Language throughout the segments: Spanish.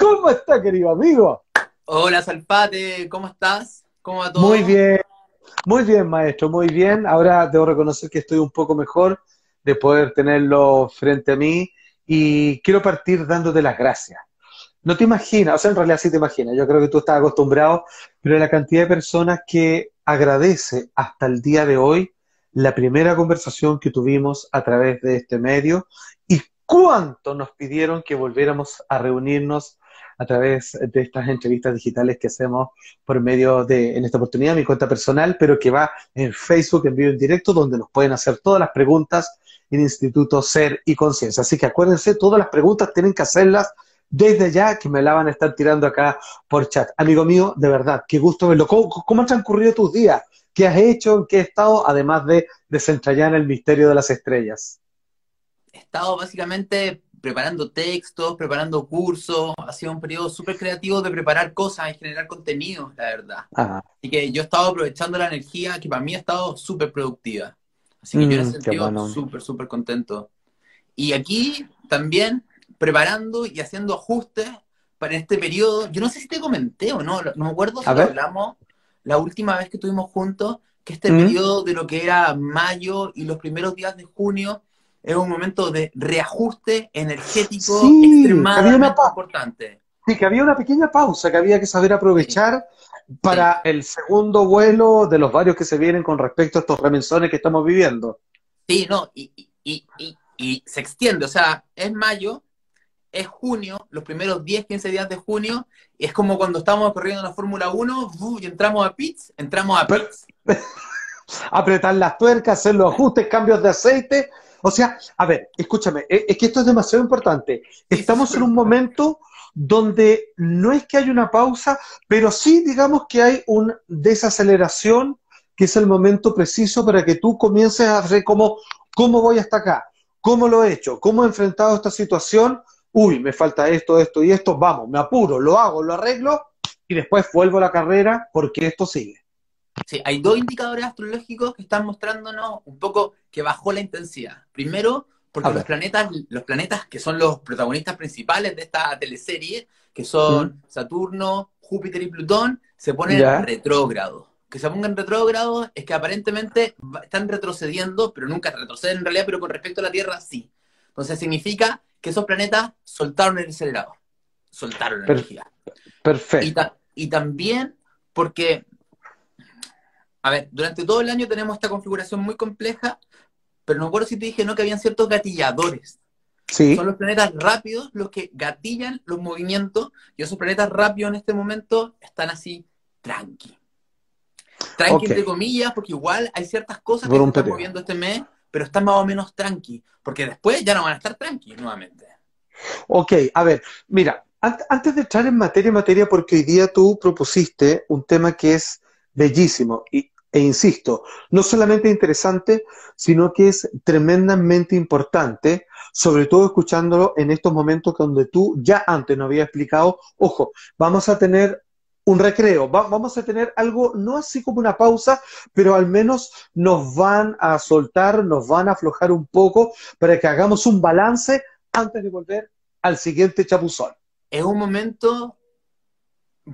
¿Cómo está, querido amigo? Hola, Salpate, ¿cómo estás? ¿Cómo va todo? Muy bien, muy bien, maestro, muy bien. Ahora debo reconocer que estoy un poco mejor de poder tenerlo frente a mí y quiero partir dándote las gracias. No te imaginas, o sea, en realidad sí te imaginas, yo creo que tú estás acostumbrado, pero la cantidad de personas que agradece hasta el día de hoy la primera conversación que tuvimos a través de este medio y cuánto nos pidieron que volviéramos a reunirnos a través de estas entrevistas digitales que hacemos por medio de, en esta oportunidad, mi cuenta personal, pero que va en Facebook en vivo en directo, donde nos pueden hacer todas las preguntas en Instituto Ser y Conciencia. Así que acuérdense, todas las preguntas tienen que hacerlas desde ya, que me la van a estar tirando acá por chat. Amigo mío, de verdad, qué gusto verlo. ¿Cómo, cómo han transcurrido tus días? ¿Qué has hecho? ¿En qué estado? Además de desentrañar el misterio de las estrellas. He estado básicamente preparando textos, preparando cursos, ha sido un periodo súper creativo de preparar cosas y generar contenido, la verdad. Ajá. Así que yo he estado aprovechando la energía que para mí ha estado súper productiva. Así que yo me he mm, sentido súper, súper contento. Y aquí también preparando y haciendo ajustes para este periodo. Yo no sé si te comenté o no, no me acuerdo si hablamos la última vez que estuvimos juntos, que este mm. periodo de lo que era mayo y los primeros días de junio es un momento de reajuste energético extremadamente importante. Sí, que había una pequeña pausa que había que saber aprovechar para el segundo vuelo de los varios que se vienen con respecto a estos remensones que estamos viviendo. Sí, no, y, y, y, y, se extiende, o sea, es mayo, es junio, los primeros 10, 15 días de junio, y es como cuando estábamos corriendo la Fórmula 1 y entramos a pits, entramos a pits. Apretar las tuercas, hacer los ajustes, cambios de aceite, o sea, a ver, escúchame, e, es que esto es demasiado importante. Estamos en un momento donde no es que haya una pausa, pero sí digamos que hay una desaceleración, que es el momento preciso para que tú comiences a hacer como, ¿cómo voy hasta acá? ¿Cómo lo he hecho? ¿Cómo he enfrentado esta situación? Uy, me falta esto, esto y esto, vamos, me apuro, lo hago, lo arreglo y después vuelvo a la carrera porque esto sigue. Sí, hay dos indicadores astrológicos que están mostrándonos un poco que bajó la intensidad. Primero, porque los planetas, los planetas que son los protagonistas principales de esta teleserie, que son Saturno, Júpiter y Plutón, se ponen retrógrados. Que se pongan retrógrados es que aparentemente están retrocediendo, pero nunca retroceden en realidad, pero con respecto a la Tierra sí. Entonces significa que esos planetas soltaron el acelerador, soltaron la energía. Perfecto. y también porque a ver, durante todo el año tenemos esta configuración muy compleja, pero no recuerdo si te dije no que habían ciertos gatilladores. Sí. Son los planetas rápidos los que gatillan los movimientos y esos planetas rápidos en este momento están así tranqui. Tranqui entre comillas, porque igual hay ciertas cosas que se están moviendo este mes, pero están más o menos tranqui, porque después ya no van a estar tranqui nuevamente. Ok, a ver, mira, antes de entrar en materia, materia, porque hoy día tú propusiste un tema que es bellísimo. Y, e insisto, no solamente interesante, sino que es tremendamente importante, sobre todo escuchándolo en estos momentos donde tú ya antes no había explicado, ojo, vamos a tener un recreo, vamos a tener algo, no así como una pausa, pero al menos nos van a soltar, nos van a aflojar un poco para que hagamos un balance antes de volver al siguiente chapuzón. Es un momento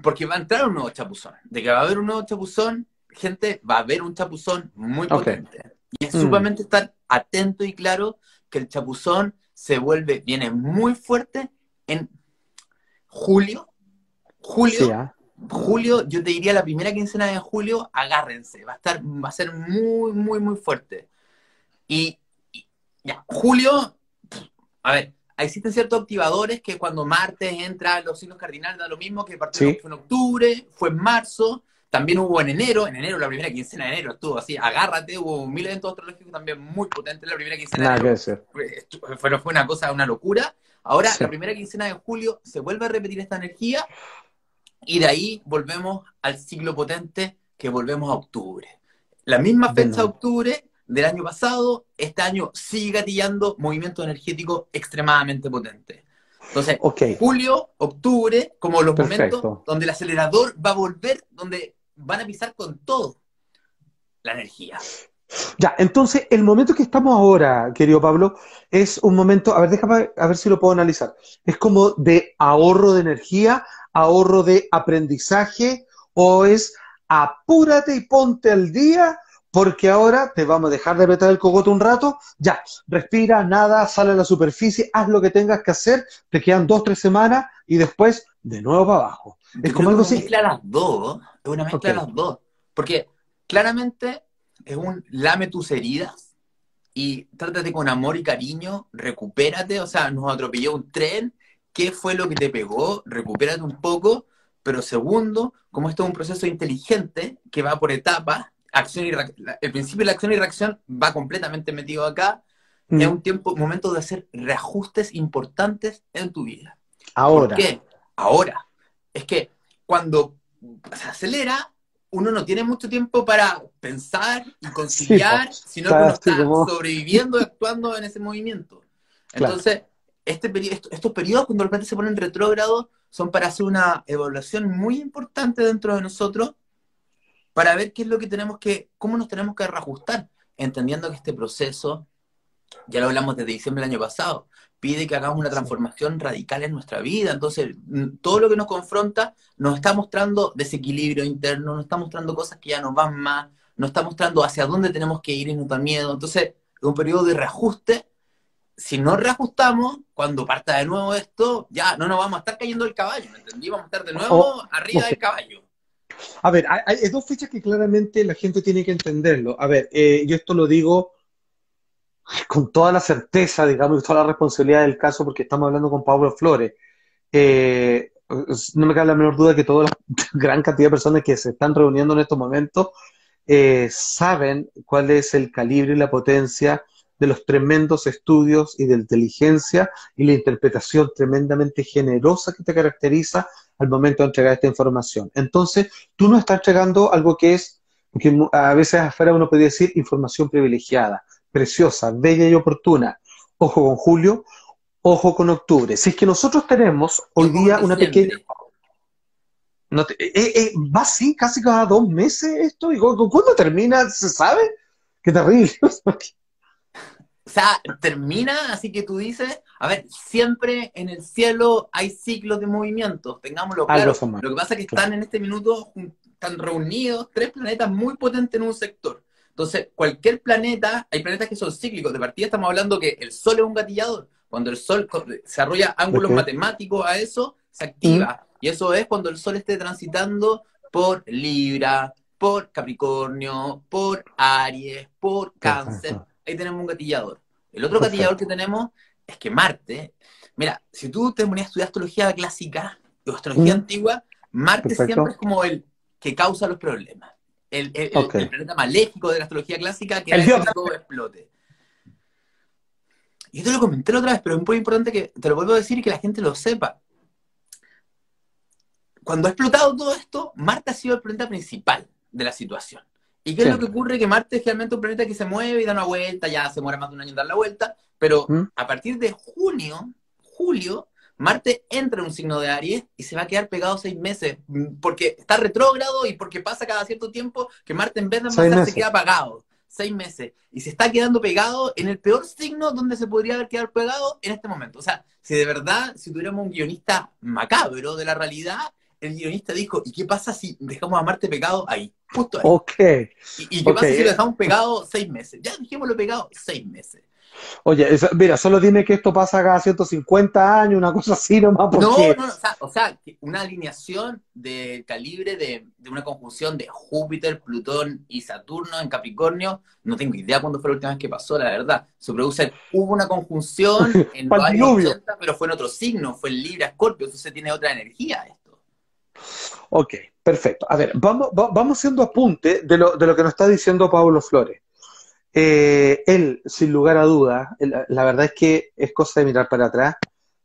porque va a entrar un nuevo chapuzón. De que va a haber un nuevo chapuzón, gente, va a haber un chapuzón muy potente. Y es mm. sumamente estar atento y claro que el chapuzón se vuelve, viene muy fuerte en julio. Julio, ah. julio, yo te diría la primera quincena de julio, agárrense, va a estar, va a ser muy, muy, muy fuerte. Y, y ya, julio, a ver, existen ciertos activadores que cuando Marte entra a los signos cardinales da lo mismo que partió fue en octubre, fue en marzo, también hubo en enero, en enero, la primera quincena de enero estuvo así, agárrate, hubo mil eventos astrológicos también muy potentes la primera quincena de enero. Fue, fue, una cosa, una locura. Ahora, la primera quincena de julio se vuelve a repetir esta energía y de ahí volvemos al ciclo potente que volvemos a octubre. La misma fecha de octubre del año pasado, este año sigue gatillando movimiento energético extremadamente potente. Entonces, julio, octubre, como los momentos donde el acelerador va a volver, donde van a pisar con todo la energía. Ya, entonces el momento que estamos ahora, querido Pablo, es un momento, a ver, déjame a ver si lo puedo analizar. Es como de ahorro de energía, ahorro de aprendizaje, o es apúrate y ponte al día, porque ahora te vamos a dejar de meter el cogote un rato, ya, respira, nada, sale a la superficie, haz lo que tengas que hacer, te quedan dos, tres semanas y después de nuevo para abajo. Es como algo así. Una mezcla las dos, es una mezcla de las dos, porque claramente es un lame tus heridas y trátate con amor y cariño, recupérate, o sea, nos atropelló un tren, ¿qué fue lo que te pegó? Recupérate un poco, pero segundo, como esto es un proceso inteligente que va por etapas, acción y el principio de la acción y reacción va completamente metido acá, es un tiempo, momento de hacer reajustes importantes en tu vida. Ahora. ¿Por qué? Ahora. Es que cuando se acelera, uno no tiene mucho tiempo para pensar y conciliar, sino que uno está sobreviviendo y actuando en ese movimiento. Entonces, este estos periodos cuando de repente se ponen retrógrados son para hacer una evaluación muy importante dentro de nosotros para ver qué es lo que tenemos que, cómo nos tenemos que reajustar, entendiendo que este proceso, ya lo hablamos desde diciembre del año pasado, pide que hagamos una transformación radical en nuestra vida. Entonces, todo lo que nos confronta nos está mostrando desequilibrio interno, nos está mostrando cosas que ya nos van más, nos está mostrando hacia dónde tenemos que ir y nos da miedo. Entonces, es un periodo de reajuste. Si no reajustamos, cuando parta de nuevo esto, ya no nos vamos a estar cayendo del caballo, ¿me entendí? Vamos a estar de nuevo arriba del caballo. A ver, hay, dos fechas que claramente la gente tiene que entenderlo. A ver, eh, yo esto lo digo con toda la certeza, digamos, y toda la responsabilidad del caso, porque estamos hablando con Pablo Flores. Eh, no me cabe la menor duda que toda la gran cantidad de personas que se están reuniendo en estos momentos eh, saben cuál es el calibre y la potencia de los tremendos estudios y de inteligencia y la interpretación tremendamente generosa que te caracteriza al momento de entregar esta información. Entonces, tú no estás entregando algo que es, que a veces afuera uno podría decir, información privilegiada preciosa, bella y oportuna. Ojo con julio, ojo con octubre. Si es que nosotros tenemos hoy día una pequeña... No eh, eh, va así casi cada dos meses esto. ¿Y cuándo termina? ¿Se sabe? Qué terrible. O sea, termina, así que tú dices, a ver, siempre en el cielo hay ciclos de movimientos, tengámoslo claro. Lo que pasa es que están en este minuto, están reunidos tres planetas muy potentes en un sector. Entonces, cualquier planeta, hay planetas que son cíclicos. De partida estamos hablando que el Sol es un gatillador. Cuando el Sol desarrolla ángulos matemáticos a eso, se activa. Mm. Y eso es cuando el Sol esté transitando por Libra, por Capricornio, por Aries, por Cáncer. Ahí tenemos un gatillador. El otro gatillador que tenemos es que Marte, mira, si tú te ponías a estudiar astrología clásica o astrología mm. antigua, Marte siempre es como el que causa los problemas el, planeta maléfico de la astrología clásica que hace que todo explote. Y esto lo comenté la otra vez, pero es muy importante que te lo vuelvo a decir y que la gente lo sepa. Cuando ha explotado todo esto, Marte ha sido el planeta principal de la situación. ¿Y qué es lo que ocurre? Que Marte es realmente un planeta que se mueve y da una vuelta, ya se muere más de un año en dar la vuelta, pero ¿Mm? a partir de junio, julio, Marte entra en un signo de Aries y se va a quedar pegado seis meses, mm, porque está retrógrado y porque pasa cada cierto tiempo que Marte en vez de avanzar se queda apagado. Seis meses. Y se está quedando pegado en el peor signo donde se podría haber quedado pegado en este momento. O sea, si de verdad, si tuviéramos un guionista macabro de la realidad, el guionista dijo, ¿y qué pasa si dejamos a Marte pegado ahí? Justo ahí. Ok. ¿Y, qué pasa si lo dejamos pegado seis meses? Ya dijimos lo pegado seis meses. Oye, mira, solo dime que esto pasa cada 150 años, una cosa así nomás. Porque... No, no, o sea, una alineación de calibre de, una conjunción de Júpiter, Plutón y Saturno en Capricornio, no tengo idea cuándo fue la última vez que pasó, la verdad. Se produce, hubo una conjunción en los años 80, pero fue en otro signo, fue en Libra, Escorpio, entonces tiene otra energía. Ok, perfecto. A ver, vamos, vamos haciendo apunte de lo, de lo que nos está diciendo Pablo Flores. Eh, él, sin lugar a dudas, la verdad es que es cosa de mirar para atrás,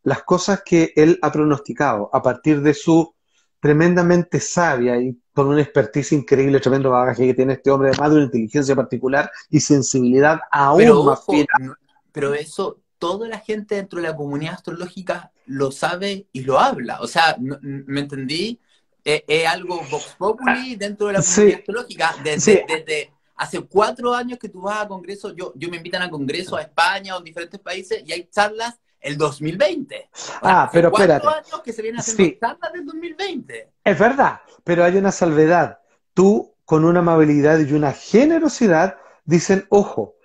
las cosas que él ha pronosticado a partir de su tremendamente sabia y con una expertise increíble, tremendo bagaje que tiene este hombre, además de una inteligencia particular y sensibilidad aún más fina. Pero eso, toda la gente dentro de la comunidad astrológica lo sabe y lo habla. O sea, ¿me entendí? Es, algo Vox Populi dentro de la comunidad astrológica, desde hace cuatro años que tú vas a congresos, yo, yo me invitan a congresos a España o en diferentes países y hay charlas el 2020. ah, pero espérate. años que se vienen haciendo charlas del 2020. Es verdad, pero hay una salvedad. Tú, con una amabilidad y una generosidad, dicen, ojo,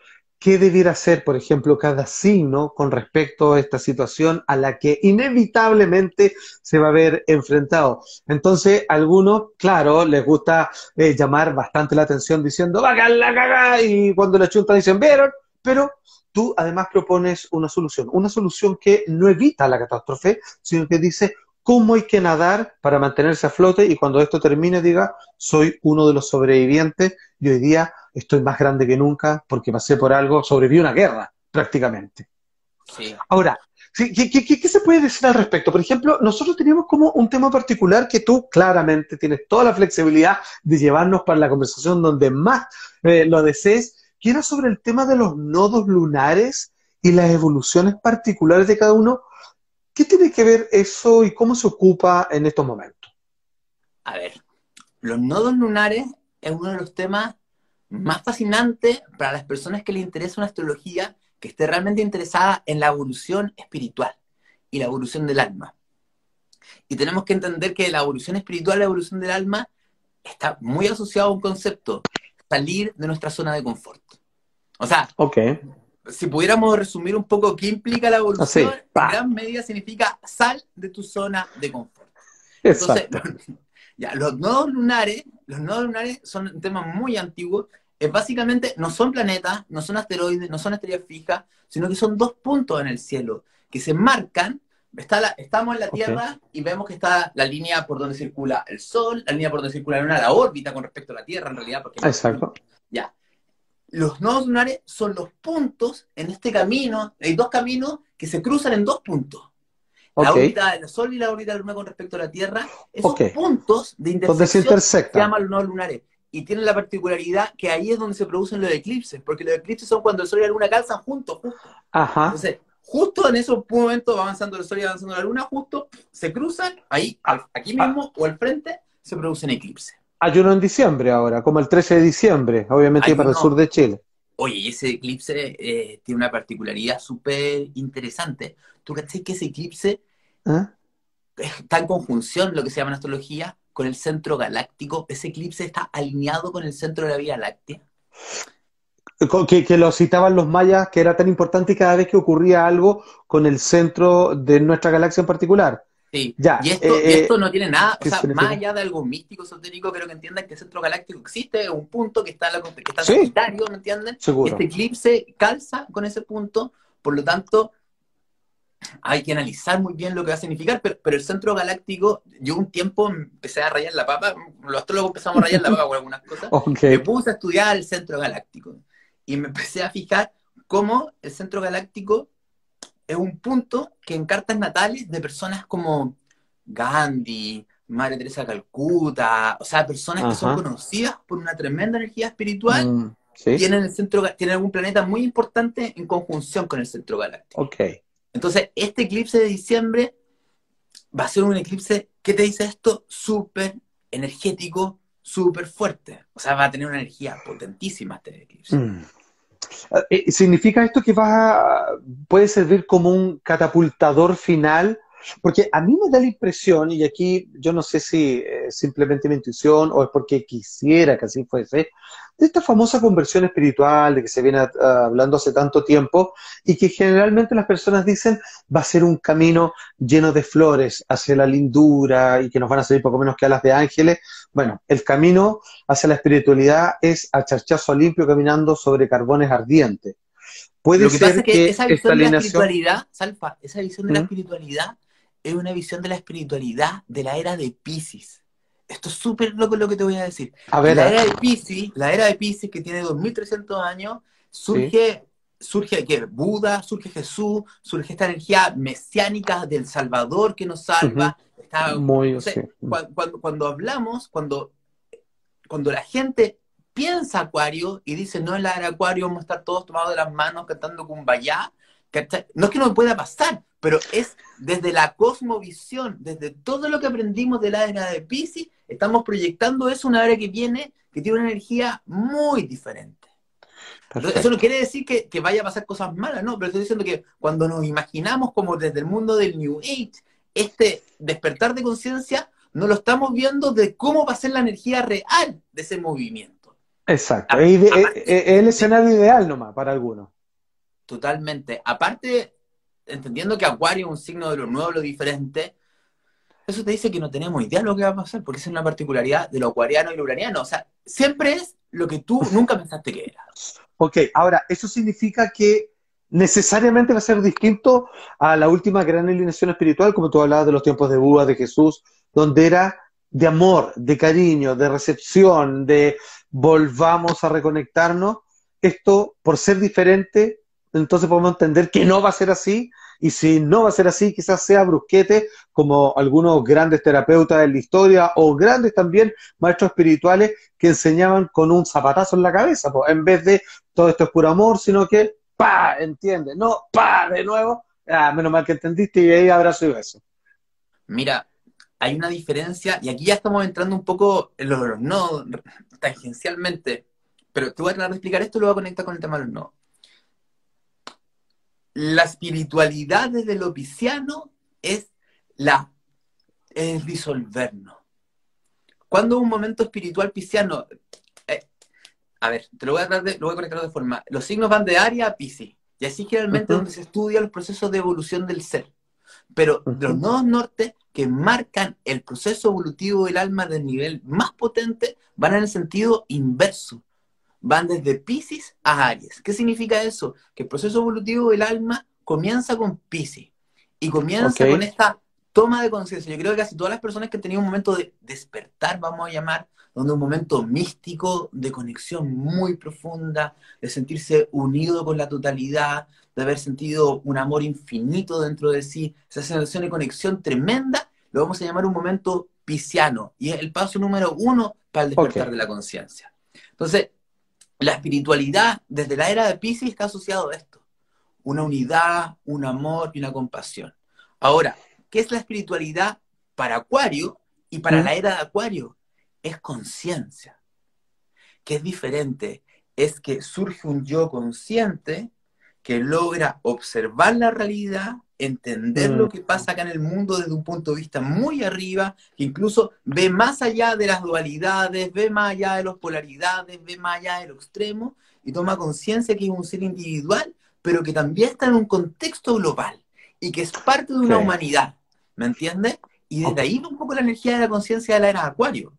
qué debiera ser, por ejemplo, cada signo con respecto a esta situación a la que inevitablemente se va a ver enfrentado. Entonces, a algunos, claro, les gusta eh, llamar bastante la atención diciendo, va la caga, y cuando la chunta dicen, vieron, pero tú además propones una solución, una solución que no evita la catástrofe, sino que dice, cómo hay que nadar para mantenerse a flote y cuando esto termine diga, soy uno de los sobrevivientes y hoy día estoy más grande que nunca porque pasé por algo, sobreviví una guerra prácticamente. Ahora, ¿qué, qué, se puede decir al respecto? Por ejemplo, nosotros teníamos como un tema particular que tú claramente tienes toda la flexibilidad de llevarnos para la conversación donde más eh, lo desees, que era sobre el tema de los nodos lunares y las evoluciones particulares de cada uno. ¿Qué tiene que ver eso y cómo se ocupa en estos momentos? A ver, los nodos lunares es uno de los temas más fascinantes para las personas que les interesa una astrología que esté realmente interesada en la evolución espiritual y la evolución del alma. Y tenemos que entender que la evolución espiritual, la evolución del alma, está muy asociado a un concepto, salir de nuestra zona de confort. O sea, si pudiéramos resumir un poco qué implica la evolución, en gran medida significa sal de tu zona de confort. Entonces, ya, los nodos lunares, los nodos lunares son un tema muy antiguo. Es básicamente, no son planetas, no son asteroides, no son estrellas fijas, sino que son dos puntos en el cielo que se marcan. Está la, estamos en la Tierra y vemos que está la línea por donde circula el Sol, la línea por donde circula la Luna, la órbita con respecto a la Tierra, en realidad. Porque Exacto. Ya. Los nodos lunares son los puntos en este camino. Hay dos caminos que se cruzan en dos puntos. La órbita del Sol y la órbita de la Luna con respecto a la Tierra, esos puntos de intersección se, llaman los nodos lunares. Y tienen la particularidad que ahí es donde se producen los eclipses, porque los eclipses son cuando el Sol y la Luna calzan juntos, justo. Ajá. Entonces, justo en esos momentos va avanzando el Sol y avanzando la Luna, justo se cruzan, ahí, aquí ah. mismo o al frente, se producen eclipses. Hay uno en diciembre ahora, como el 13 de diciembre, obviamente para el sur de Chile. Oye, ese eclipse eh, tiene una particularidad súper interesante. ¿Tú crees que ese eclipse ¿Ah? está en conjunción, lo que se llama en astrología, con el centro galáctico? ¿Ese eclipse está alineado con el centro de la Vía Láctea? Que, que, lo citaban los mayas, que era tan importante cada vez que ocurría algo con el centro de nuestra galaxia en particular. Sí, ya, y, esto, eh, esto no tiene nada, o sea, más allá de algo místico, esotérico, creo que entiendan que el centro galáctico existe, un punto que está, en la, que está ¿me entienden? Este eclipse calza con ese punto, por lo tanto, hay que analizar muy bien lo que va a significar, pero, el centro galáctico, yo un tiempo empecé a rayar la papa, los astrólogos empezamos a rayar la papa con algunas cosas, me puse a estudiar el centro galáctico y me empecé a fijar cómo el centro galáctico es un punto que en cartas natales de personas como Gandhi, Madre Teresa de Calcuta, o sea, personas que son conocidas por una tremenda energía espiritual, mm, tienen, el centro, tienen algún planeta muy importante en conjunción con el centro galáctico. Okay. Entonces, este eclipse de diciembre va a ser un eclipse, ¿qué te dice esto? Súper energético, súper fuerte. O sea, va a tener una energía potentísima este eclipse. Mm. Eh, ¿Significa esto que va puede servir como un catapultador final? Porque a mí me da la impresión, y aquí yo no sé si es simplemente mi intuición o es porque quisiera que así fuese, de esta famosa conversión espiritual de que se viene ah, hablando hace tanto tiempo y que generalmente las personas dicen va a ser un camino lleno de flores hacia la lindura y que nos van a salir poco menos que alas de ángeles. Bueno, el camino hacia la espiritualidad es a charchazo limpio caminando sobre carbones ardientes. Puede ser que, esa visión de la espiritualidad, Salfa, esa visión de la ¿Mm? espiritualidad es una visión de la espiritualidad de la era de Pisces. Esto es súper loco lo que te voy a decir. la era de Pisces, la era de Pisces que tiene 2300 años, surge, surge que Buda, surge Jesús, surge esta energía mesiánica del Salvador que nos salva. Muy, cuando, cuando, hablamos, cuando, cuando la gente piensa Acuario y dice, no, en la era Acuario vamos a estar todos tomados de las manos cantando Kumbaya, no es que no me pueda pasar, pero es desde la cosmovisión, desde todo lo que aprendimos de la era de Pisces, estamos proyectando eso una era que viene, que tiene una energía muy diferente. Eso no quiere decir que, que, vaya a pasar cosas malas, no, pero estoy diciendo que cuando nos imaginamos como desde el mundo del New Age, este despertar de conciencia, no lo estamos viendo de cómo va a ser la energía real de ese movimiento. Exacto, es el escenario ideal nomás para algunos. Totalmente. Aparte, entendiendo que Acuario es un signo de lo nuevo, lo diferente, eso te dice que no tenemos idea de lo que va a pasar, porque es una particularidad de lo acuariano y lo uraniano. O sea, siempre es lo que tú nunca pensaste que era. Ok, ahora, eso significa que necesariamente va a ser distinto a la última gran alineación espiritual, como tú hablabas de los tiempos de Buda, de Jesús, donde era de amor, de cariño, de recepción, de volvamos a reconectarnos. Esto, por ser diferente, entonces podemos entender que no va a ser así, y si no va a ser así, quizás sea brusquete, como algunos grandes terapeutas de la historia, o grandes también maestros espirituales que enseñaban con un zapatazo en la cabeza, pues, en vez de todo esto es puro amor, sino que, pa, entiende, no, pa, de nuevo, ah, menos mal que entendiste y ahí abrazo y beso. Mira, hay una diferencia, y aquí ya estamos entrando un poco en los no tangencialmente, pero te voy a tratar de explicar esto y lo voy a conectar con el tema de los no la espiritualidad desde lo pisciano es la es disolvernos. Cuando un momento espiritual pisciano, eh, a ver, te lo voy a, de, lo voy a conectar de forma. Los signos van de Aria a Piscis, y así generalmente donde se estudia los procesos de evolución del ser. Pero los nodos norte que marcan el proceso evolutivo del alma del nivel más potente van en el sentido inverso van desde Pisces a Aries. ¿Qué significa eso? Que el proceso evolutivo del alma comienza con Pisces y comienza con esta toma de conciencia. Yo creo que casi todas las personas que han tenido un momento de despertar, vamos a llamar, donde un momento místico de conexión muy profunda, de sentirse unido con la totalidad, de haber sentido un amor infinito dentro de sí, esa sensación de conexión tremenda, lo vamos a llamar un momento pisciano y es el paso número uno para el despertar de la conciencia. Entonces, la espiritualidad desde la era de Pisces está asociado a esto. Una unidad, un amor y una compasión. Ahora, ¿qué es la espiritualidad para Acuario y para la era de Acuario? Es conciencia. ¿Qué es diferente? Es que surge un yo consciente que logra observar la realidad entender lo mm. que pasa acá en el mundo desde un punto de vista muy arriba, que incluso ve más allá de las dualidades, ve más allá de las polaridades, ve más allá de lo extremo y toma conciencia que es un ser individual, pero que también está en un contexto global y que es parte de una humanidad, ¿me entiendes? Y desde ahí va un poco la energía de la conciencia de la era Acuario.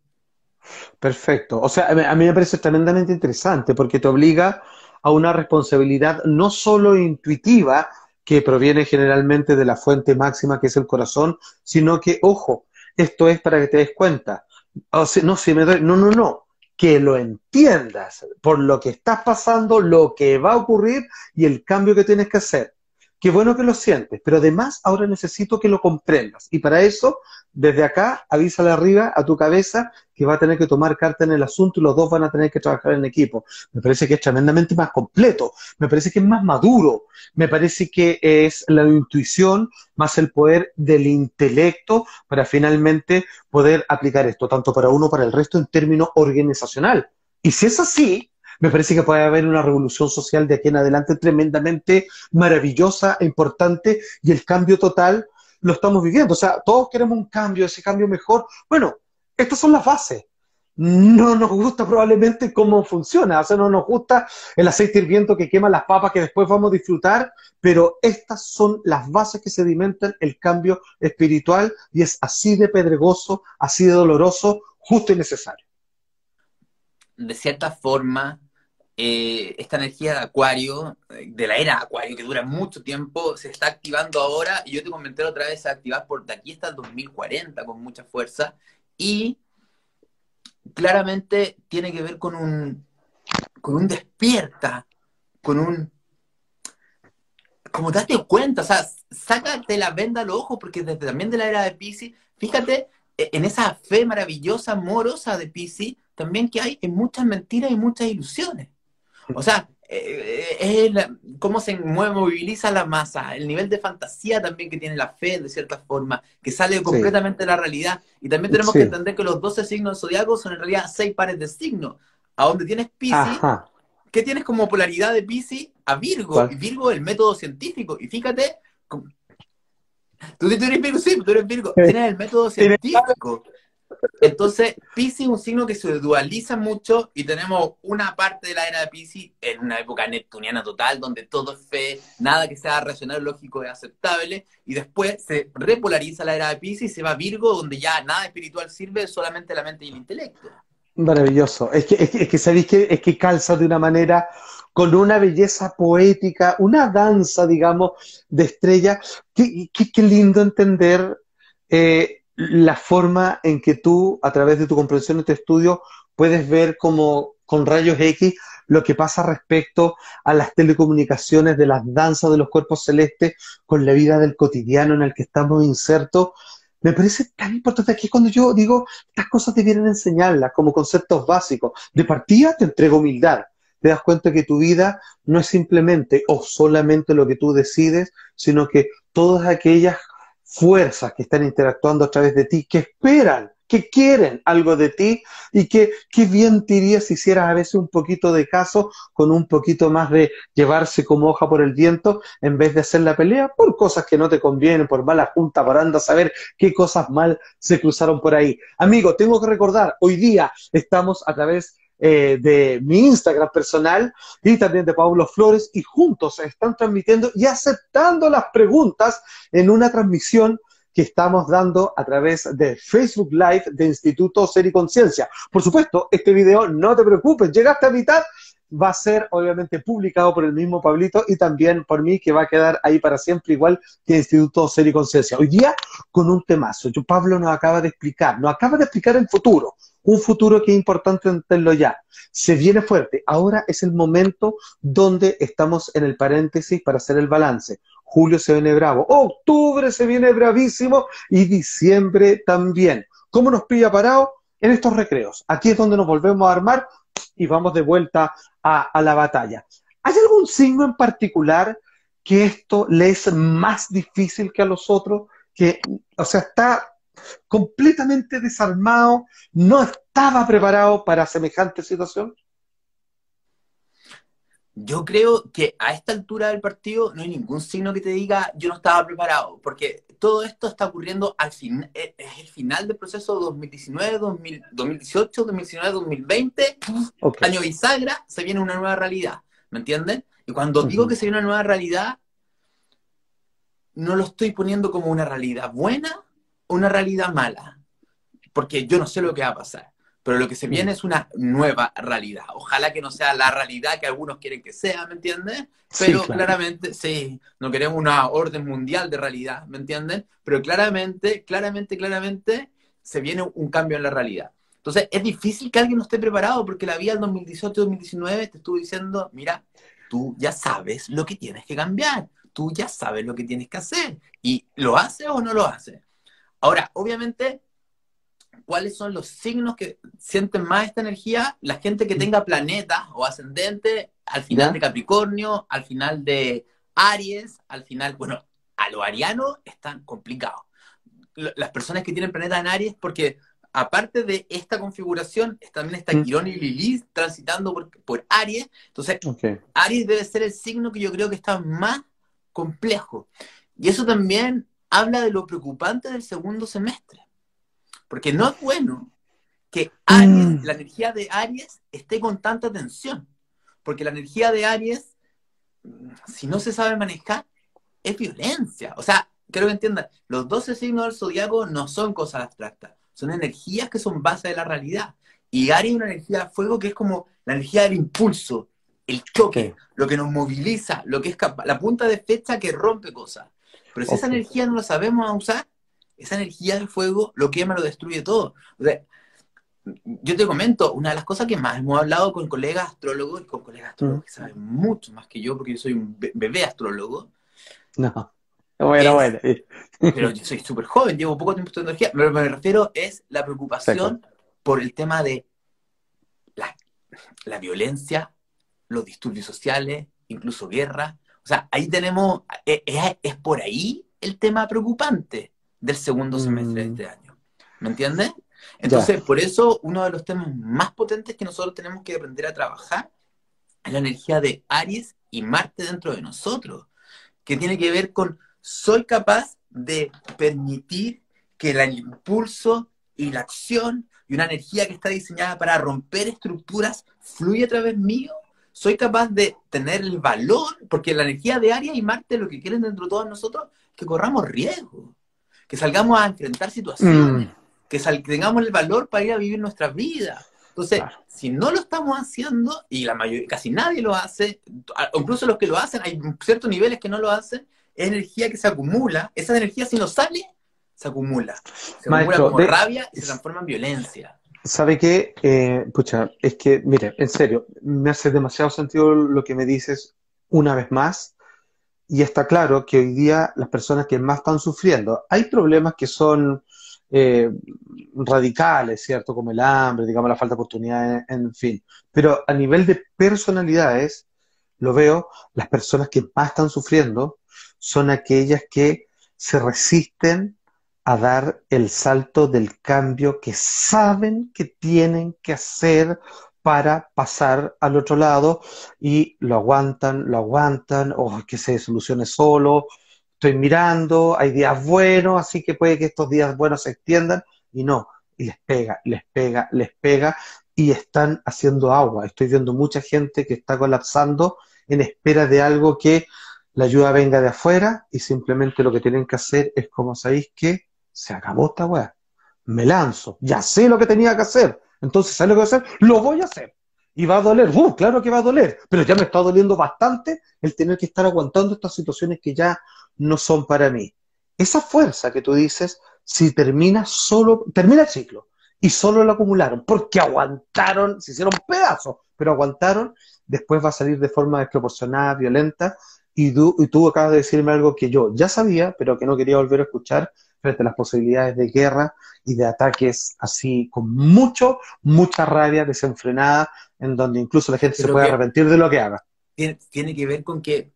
Perfecto. O sea, a mí me parece tremendamente interesante porque te obliga a una responsabilidad no solo intuitiva, que proviene generalmente de la fuente máxima que es el corazón, sino que, ojo, esto es para que te des cuenta. O sea, no, me doy, no, no, no, que lo entiendas por lo que estás pasando, lo que va a ocurrir y el cambio que tienes que hacer. Qué bueno que lo sientes, pero además ahora necesito que lo comprendas. Y para eso, desde acá, avísale arriba a tu cabeza que va a tener que tomar carta en el asunto y los dos van a tener que trabajar en equipo. Me parece que es tremendamente más completo, me parece que es más maduro, me parece que es la intuición más el poder del intelecto para finalmente poder aplicar esto, tanto para uno como para el resto en términos organizacional. Y si es así, me parece que puede haber una revolución social de aquí en adelante tremendamente maravillosa e importante y el cambio total lo estamos viviendo. O sea, todos queremos un cambio, ese cambio mejor. Bueno, estas son las bases. No nos gusta probablemente cómo funciona, o sea, no nos gusta el aceite hirviendo que quema las papas que después vamos a disfrutar, pero estas son las bases que sedimentan el cambio espiritual y es así de pedregoso, así de doloroso, justo y necesario. De cierta forma, eh, esta energía de Acuario, de la era Acuario, que dura mucho tiempo, se está activando ahora, y yo te comenté otra vez, a activar por de aquí hasta el 2040 con mucha fuerza, y claramente tiene que ver con un, con un despierta, con un... Como date cuenta, o sea, sácate la venda al ojo, porque desde también de la era de Pisces, fíjate e, en esa fe maravillosa, amorosa de Pisces, también que hay en muchas mentiras y muchas ilusiones. O sea, eh, es cómo se mueve, moviliza la masa, el nivel de fantasía también que tiene la fe, de cierta forma, que sale completamente de la realidad. Y también tenemos que entender que los 12 signos del zodiaco son en realidad seis pares de signos. A donde tienes Pisces, ¿qué tienes como polaridad de Pisces? A Virgo. Y Virgo el método científico. Y fíjate, tú, eres Virgo, sí, tú eres Virgo, tienes el método científico. Entonces, Pisces es un signo que se dualiza mucho y tenemos una parte de la era de Pisces en una época neptuniana total, donde todo es fe, nada que sea racional, lógico es aceptable, y después se repolariza la era de Pisces y se va a Virgo, donde ya nada espiritual sirve, solamente la mente y el intelecto. Maravilloso. Es que, es que, sabéis que, es que calza de una manera con una belleza poética, una danza, digamos, de estrella. Qué, qué lindo entender eh, la forma en que tú, a través de tu comprensión de tu estudio, puedes ver como con rayos X lo que pasa respecto a las telecomunicaciones, de las danzas de los cuerpos celestes, con la vida del cotidiano en el que estamos insertos. Me parece tan importante aquí cuando yo digo, estas cosas te vienen a enseñarlas como conceptos básicos. De partida te entrego humildad. Te das cuenta que tu vida no es simplemente o solamente lo que tú decides, sino que todas aquellas fuerzas que están interactuando a través de ti, que esperan, que quieren algo de ti y que qué bien te si hicieras a veces un poquito de caso con un poquito más de llevarse como hoja por el viento en vez de hacer la pelea por cosas que no te convienen, por mala junta, por anda a saber qué cosas mal se cruzaron por ahí. Amigo, tengo que recordar, hoy día estamos a través eh, de mi Instagram personal y también de Pablo Flores y juntos están transmitiendo y aceptando las preguntas en una transmisión que estamos dando a través de Facebook Live de Instituto Ser y Conciencia. Por supuesto, este video, no te preocupes, llegaste a mitad, va a ser obviamente publicado por el mismo Pablito y también por mí, que va a quedar ahí para siempre, igual que Instituto Ser y Conciencia. Hoy día con un temazo. Yo, Pablo nos acaba de explicar, nos acaba de explicar el futuro un futuro que es importante entenderlo ya. Se viene fuerte. Ahora es el momento donde estamos en el paréntesis para hacer el balance. Julio se viene bravo, octubre se viene bravísimo y diciembre también. ¿Cómo nos pilla parado? En estos recreos. Aquí es donde nos volvemos a armar y vamos de vuelta a, la batalla. ¿Hay algún signo en particular que esto le es más difícil que a los otros? Que, o sea, está completamente desarmado, no estaba preparado para semejante situación? Yo creo que a esta altura del partido no hay ningún signo que te diga yo no estaba preparado, porque todo esto está ocurriendo al fin, es el final del proceso 2019, 2018, 2019, 2020, año bisagra, se viene una nueva realidad, ¿me entienden? Y cuando digo que se viene una nueva realidad, no lo estoy poniendo como una realidad buena una realidad mala, porque yo no sé lo que va a pasar, pero lo que se viene mm. es una nueva realidad. Ojalá que no sea la realidad que algunos quieren que sea, ¿me entiendes? Pero claramente, sí, no queremos una orden mundial de realidad, ¿me entienden? Pero claramente, claramente, claramente se viene un cambio en la realidad. Entonces, es difícil que alguien no esté preparado porque la vida del 2018-2019 te estuvo diciendo, mira, tú ya sabes lo que tienes que cambiar, tú ya sabes lo que tienes que hacer. ¿Y lo hace o no lo hace? Ahora, obviamente, ¿cuáles son los signos que sienten más esta energía? La gente que tenga planeta o ascendente al final de Capricornio, al final de Aries, al final, bueno, a lo ariano están complicados. Las personas que tienen planeta en Aries, porque aparte de esta configuración, también está Quirón y Lilith transitando por, Aries. Entonces, Aries debe ser el signo que yo creo que está más complejo. Y eso también habla de lo preocupante del segundo semestre. Porque no es bueno que Aries, mm. la energía de Aries esté con tanta tensión. Porque la energía de Aries, si no se sabe manejar, es violencia. O sea, quiero que entiendan, los 12 signos del zodiaco no son cosas abstractas, son energías que son base de la realidad. Y Aries es una energía de fuego que es como la energía del impulso, el choque, lo que nos moviliza, lo que es la punta de fecha que rompe cosas. Pero si esa energía no la sabemos usar, esa energía de fuego lo quema, lo destruye todo. yo te comento, una de las cosas que más hemos hablado con colegas astrólogos y con colegas astrólogos que saben mucho más que yo, porque yo soy un bebé astrólogo. No. Bueno, bueno. Pero yo soy súper joven, llevo poco tiempo estudiando energía. Pero me refiero es la preocupación por el tema de la, la violencia los disturbios sociales, incluso guerra. O sea, ahí tenemos, es, es por ahí el tema preocupante del segundo semestre de mm. este año. ¿Me entiendes? Entonces, por eso uno de los temas más potentes que nosotros tenemos que aprender a trabajar es la energía de Aries y Marte dentro de nosotros, que tiene que ver con soy capaz de permitir que el impulso y la acción y una energía que está diseñada para romper estructuras fluye a través mío. Soy capaz de tener el valor, porque la energía de Aries y Marte lo que quieren dentro de todos nosotros es que corramos riesgo, que salgamos a enfrentar situaciones. Mm que, tengamos el valor para ir a vivir nuestra vida. Entonces, si no lo estamos haciendo, y la mayoría, casi nadie lo hace, incluso los que lo hacen, hay ciertos niveles que no lo hacen, es energía que se acumula, esa energía si no sale, se acumula. Se acumula como rabia y se transforma en violencia. ¿Sabe qué? Eh, pucha, es que, mire, en serio, me hace demasiado sentido lo que me dices una vez más, y está claro que hoy día las personas que más están sufriendo, hay problemas que son eh, radicales, ¿cierto? Como el hambre, digamos, la falta de oportunidades, en fin. Pero a nivel de personalidades, lo veo, las personas que más están sufriendo son aquellas que se resisten a dar el salto del cambio que saben que tienen que hacer para pasar al otro lado y lo aguantan, lo aguantan, o que se solucione solo, estoy mirando, hay días buenos, así que puede que estos días buenos se extiendan, y no, y les pega, les pega, les pega, y están haciendo agua. Estoy viendo mucha gente que está colapsando en espera de algo que la ayuda venga de afuera, y simplemente lo que tienen que hacer es, como sabéis que se acabó esta weá. Me lanzo, ya sé lo que tenía que hacer. Entonces, ¿sabes lo que voy a hacer? Lo voy a hacer. Y va a doler, ¡uh! Claro que va a doler, pero ya me está doliendo bastante el tener que estar aguantando estas situaciones que ya no son para mí. Esa fuerza que tú dices, si termina solo, termina el ciclo y solo lo acumularon, porque aguantaron, se hicieron pedazos, pero aguantaron, después va a salir de forma desproporcionada, violenta, y tú, y tú acabas de decirme algo que yo ya sabía, pero que no quería volver a escuchar frente a las posibilidades de guerra y de ataques así con mucho, mucha rabia desenfrenada, en donde incluso la gente se puede arrepentir de lo que haga. tiene que ver con que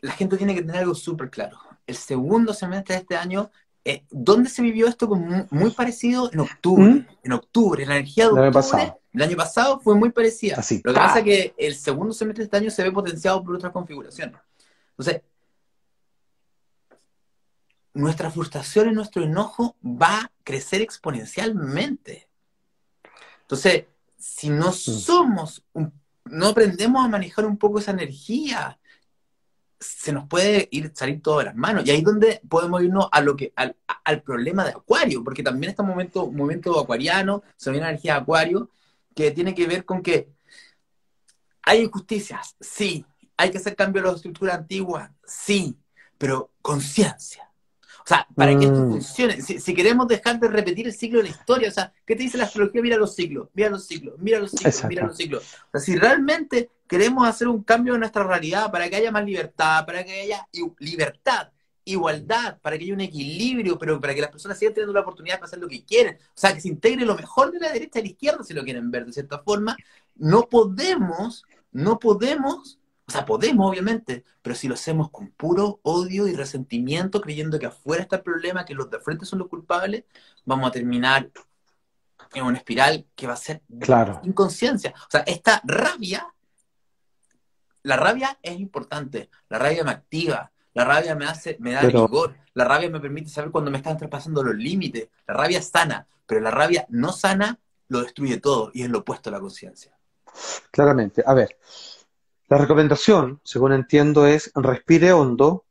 la gente tiene que tener algo súper claro. El segundo semestre de este año, eh, ¿dónde se vivió esto? muy, parecido en octubre. ¿Mm? En octubre, la energía de octubre, el año pasado fue muy parecida. Lo que pasa es que el segundo semestre de este año se ve potenciado por otra configuración. Entonces, nuestra frustración y nuestro enojo va a crecer exponencialmente. Entonces, si no mm. somos, no aprendemos a manejar un poco esa energía, se nos puede ir salir todo de las manos. Y ahí es donde podemos irnos a lo que, al, problema de Acuario, porque también está un momento, momento acuariano, se viene energía de Acuario, que tiene que ver con que hay injusticias, sí, hay que hacer cambio a las estructuras antiguas, sí, pero conciencia. O sea, para que esto mm. funcione, si, queremos dejar de repetir el ciclo de la historia, o sea, ¿qué te dice la astrología? Mira los ciclos, mira los ciclos, mira los ciclos, mira los ciclos. O sea, si realmente queremos hacer un cambio en nuestra realidad para que haya más libertad, para que haya libertad, igualdad, para que haya un equilibrio, pero para que las personas sigan teniendo la oportunidad de hacer lo que quieren, o sea, que se integre lo mejor de la derecha y la izquierda si lo quieren ver de cierta forma, no podemos, no podemos o sea, podemos, obviamente, pero si lo hacemos con puro odio y resentimiento, creyendo que afuera está el problema, que los de frente son los culpables, vamos a terminar en una espiral que va a ser claro. inconsciencia. O sea, esta rabia, la rabia es importante, la rabia me activa, la rabia me hace, me da vigor, la rabia me permite saber cuando me están traspasando los límites, la rabia sana, pero la rabia no sana lo destruye todo y es lo opuesto a la conciencia. Claramente. A ver, la recomendación, según entiendo, es respire hondo,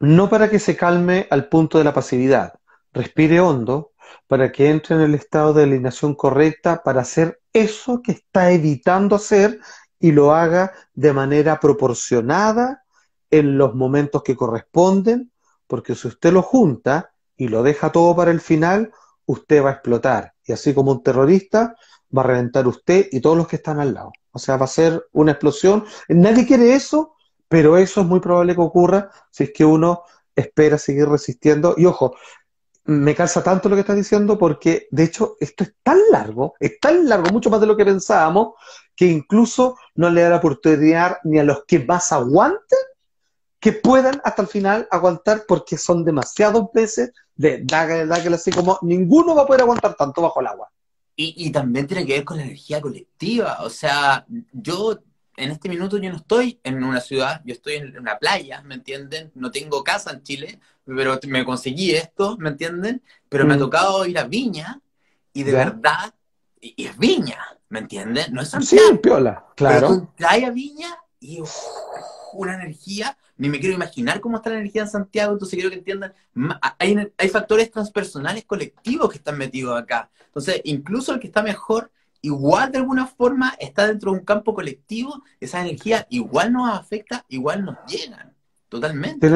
no para que se calme al punto de la pasividad, respire hondo para que entre en el estado de alineación correcta para hacer eso que está evitando hacer y lo haga de manera proporcionada en los momentos que corresponden, porque si usted lo junta y lo deja todo para el final, usted va a explotar. Y así como un terrorista, va a reventar usted y todos los que están al lado. O sea, va a ser una explosión. Nadie quiere eso, pero eso es muy probable que ocurra si es que uno espera seguir resistiendo. Y ojo, me calza tanto lo que estás diciendo porque, de hecho, esto es tan largo, es tan largo, mucho más de lo que pensábamos, que incluso no le da la oportunidad ni a los que más aguanten que puedan hasta el final aguantar porque son demasiados veces de dágale, así como ninguno va a poder aguantar tanto bajo el agua. Y, y también tiene que ver con la energía colectiva. O sea, yo en este minuto yo no estoy en una ciudad, yo estoy en una playa, ¿me entienden? No tengo casa en Chile, pero me conseguí esto, ¿me entienden? Pero me ha mm. tocado ir a Viña y de verdad, y, es Viña, ¿me entienden? No es Santiago. Sí, piola, claro. Pero a Viña y una energía, ni me quiero imaginar cómo está la energía en Santiago, entonces quiero que entiendan, hay, hay factores transpersonales colectivos que están metidos acá. Entonces, incluso el que está mejor igual de alguna forma está dentro de un campo colectivo, esa energía igual nos afecta, igual nos llenan. Totalmente.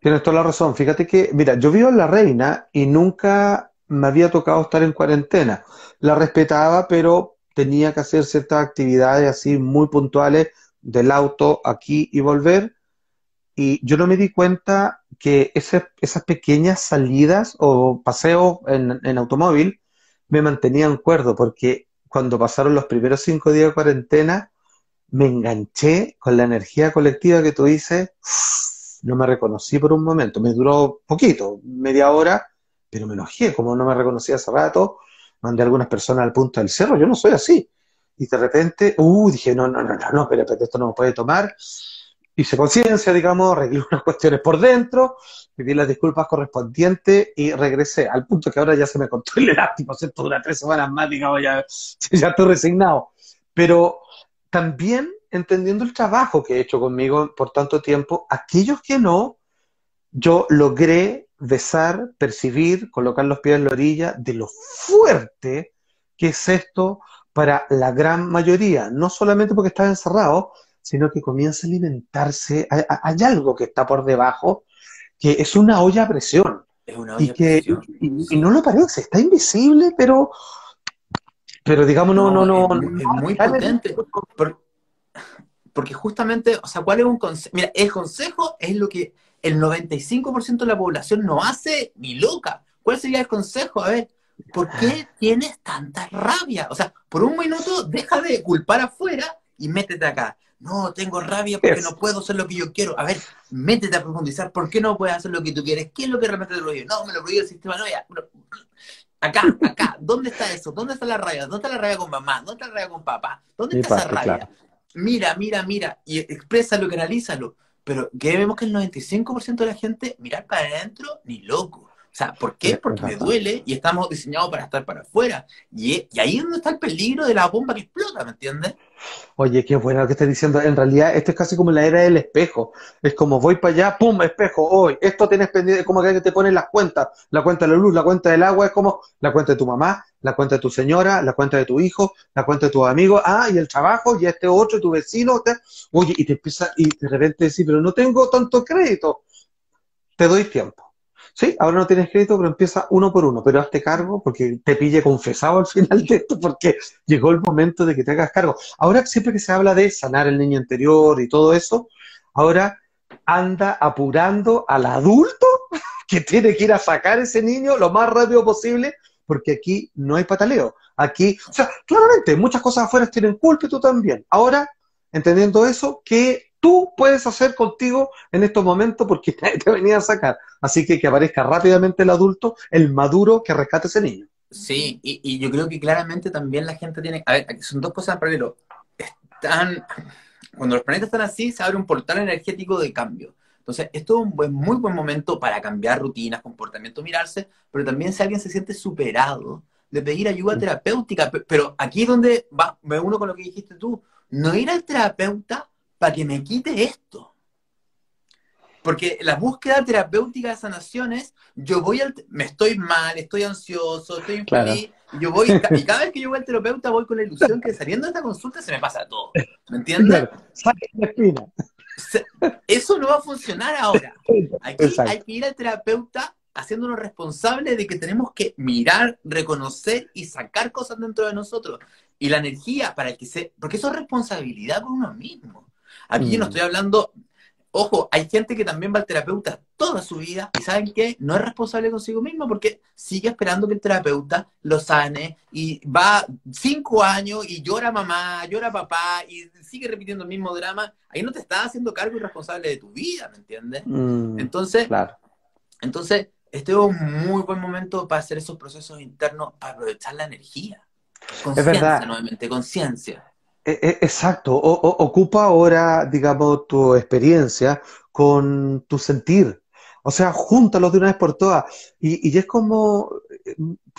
Tienes, toda la razón. Fíjate que, mira, yo vivo en La Reina y nunca me había tocado estar en cuarentena. La respetaba, pero tenía que hacer ciertas actividades así muy puntuales del auto aquí y volver. Y yo no me di cuenta que esas pequeñas salidas o paseos en, automóvil me mantenían cuerdo, porque cuando pasaron los primeros cinco días de cuarentena, me enganché con la energía colectiva que tú dices, no me reconocí por un momento, me duró poquito, media hora, pero me enojé, como no me reconocía hace rato, mandé a algunas personas al punto del cerro, yo no soy así. Y de repente, uh, dije, no, no, no, no, no, espérate, esto no me puede tomar. Hice conciencia, digamos, arreglé unas cuestiones por dentro, pedí las disculpas correspondientes y regresé al punto que ahora ya se me contó el elástico, ¿cierto? Dura tres semanas más, digamos, ya, ya estoy resignado. Pero también entendiendo el trabajo que he hecho conmigo por tanto tiempo, aquellos que no, yo logré besar, percibir, colocar los pies en la orilla de lo fuerte que es esto para la gran mayoría, no solamente porque está encerrado, sino que comienza a alimentarse, hay, algo que está por debajo, que es una olla a presión. Es una olla y, que, y, no lo parece, está invisible, pero pero digamos, no, no, no. es, muy potente. porque justamente, o sea, ¿cuál es un consejo? Mira, el consejo es lo que el 95% de la población no hace ni loca. ¿Cuál sería el consejo? A ver, ¿por qué tienes tanta rabia? O sea, por un minuto deja de culpar afuera y métete acá. No, tengo rabia porque no puedo hacer lo que yo quiero. A ver, métete a profundizar. ¿Por qué no puedes hacer lo que tú quieres? ¿Qué es lo que realmente te prohíbe? No, me lo prohíbe el sistema. No, ya. Acá, acá, ¿dónde está eso? ¿Dónde está la rabia? ¿Dónde está la rabia con mamá? ¿Dónde está la rabia con papá? ¿Dónde está esa rabia? Mira, mira, mira, y exprésalo, canalízalo. Pero que vemos que el 95% de la gente mirar para adentro, ni loco. Sea, ¿por qué? Porque me duele y estamos diseñados para estar para afuera. Y, ahí es donde está el peligro de la bomba que explota, ¿me entiendes? Oye, qué bueno lo que estás diciendo. En realidad, esto es casi como la era del espejo. Es como voy para allá, pum, espejo, hoy. Esto tienes pendiente, como que te ponen las cuentas. La cuenta de la luz, la cuenta del agua, es como la cuenta de tu mamá, la cuenta de tu señora, la cuenta de tu hijo, la cuenta de tus amigos, ah, y el trabajo, y este otro, tu vecino. Oye, y te empieza, y de repente decir, pero no tengo tanto crédito. Te doy tiempo Sí, ahora no tienes crédito, pero empieza uno por uno, pero hazte cargo porque te pille confesado al final de esto porque llegó el momento de que te hagas cargo. Ahora siempre que se habla de sanar el niño interior y todo eso, ahora anda apurando al adulto que tiene que ir a sacar ese niño lo más rápido posible porque aquí no hay pataleo. Aquí, o sea, claramente muchas cosas afuera tienen culpa y tú también. Ahora, entendiendo eso, ¿qué tú puedes hacer contigo en estos momentos porque te venía a sacar. Así que que aparezca rápidamente el adulto, el maduro que rescate a ese niño. Sí, y, yo creo que claramente también la gente tiene. A ver, son dos cosas en paralelo. Están. Cuando los planetas están así, se abre un portal energético de cambio. Entonces, esto es un buen, muy buen momento para cambiar rutinas, comportamiento, mirarse, pero también si alguien se siente superado, de pedir ayuda terapéutica. Pero aquí es donde va, me uno con lo que dijiste tú, no ir al terapeuta para que me quite esto. Porque la búsqueda terapéutica de sanación es, yo voy al, me estoy mal, estoy ansioso, estoy infeliz, y yo voy, y cada vez que yo voy al terapeuta voy con la ilusión que saliendo de esta consulta se me pasa todo. ¿Me entiendes? Eso no va a funcionar ahora. Aquí hay que ir al terapeuta haciéndonos responsables de que tenemos que mirar, reconocer y sacar cosas dentro de nosotros. Y la energía para que se... Porque eso es responsabilidad por uno mismo. Aquí yo no mm. estoy hablando, ojo, hay gente que también va al terapeuta toda su vida y saben que no es responsable consigo mismo porque sigue esperando que el terapeuta lo sane y va cinco años y llora mamá, llora papá y sigue repitiendo el mismo drama. Ahí no te estás haciendo cargo y responsable de tu vida, ¿me entiendes? Mm, entonces, claro. entonces, este es un muy buen momento para hacer esos procesos internos, para aprovechar la energía. Conciencia, nuevamente, conciencia. E, e, exacto, ocupa ahora, digamos, tu experiencia con tu sentir. O sea, júntalos de una vez por todas. Y, y es como,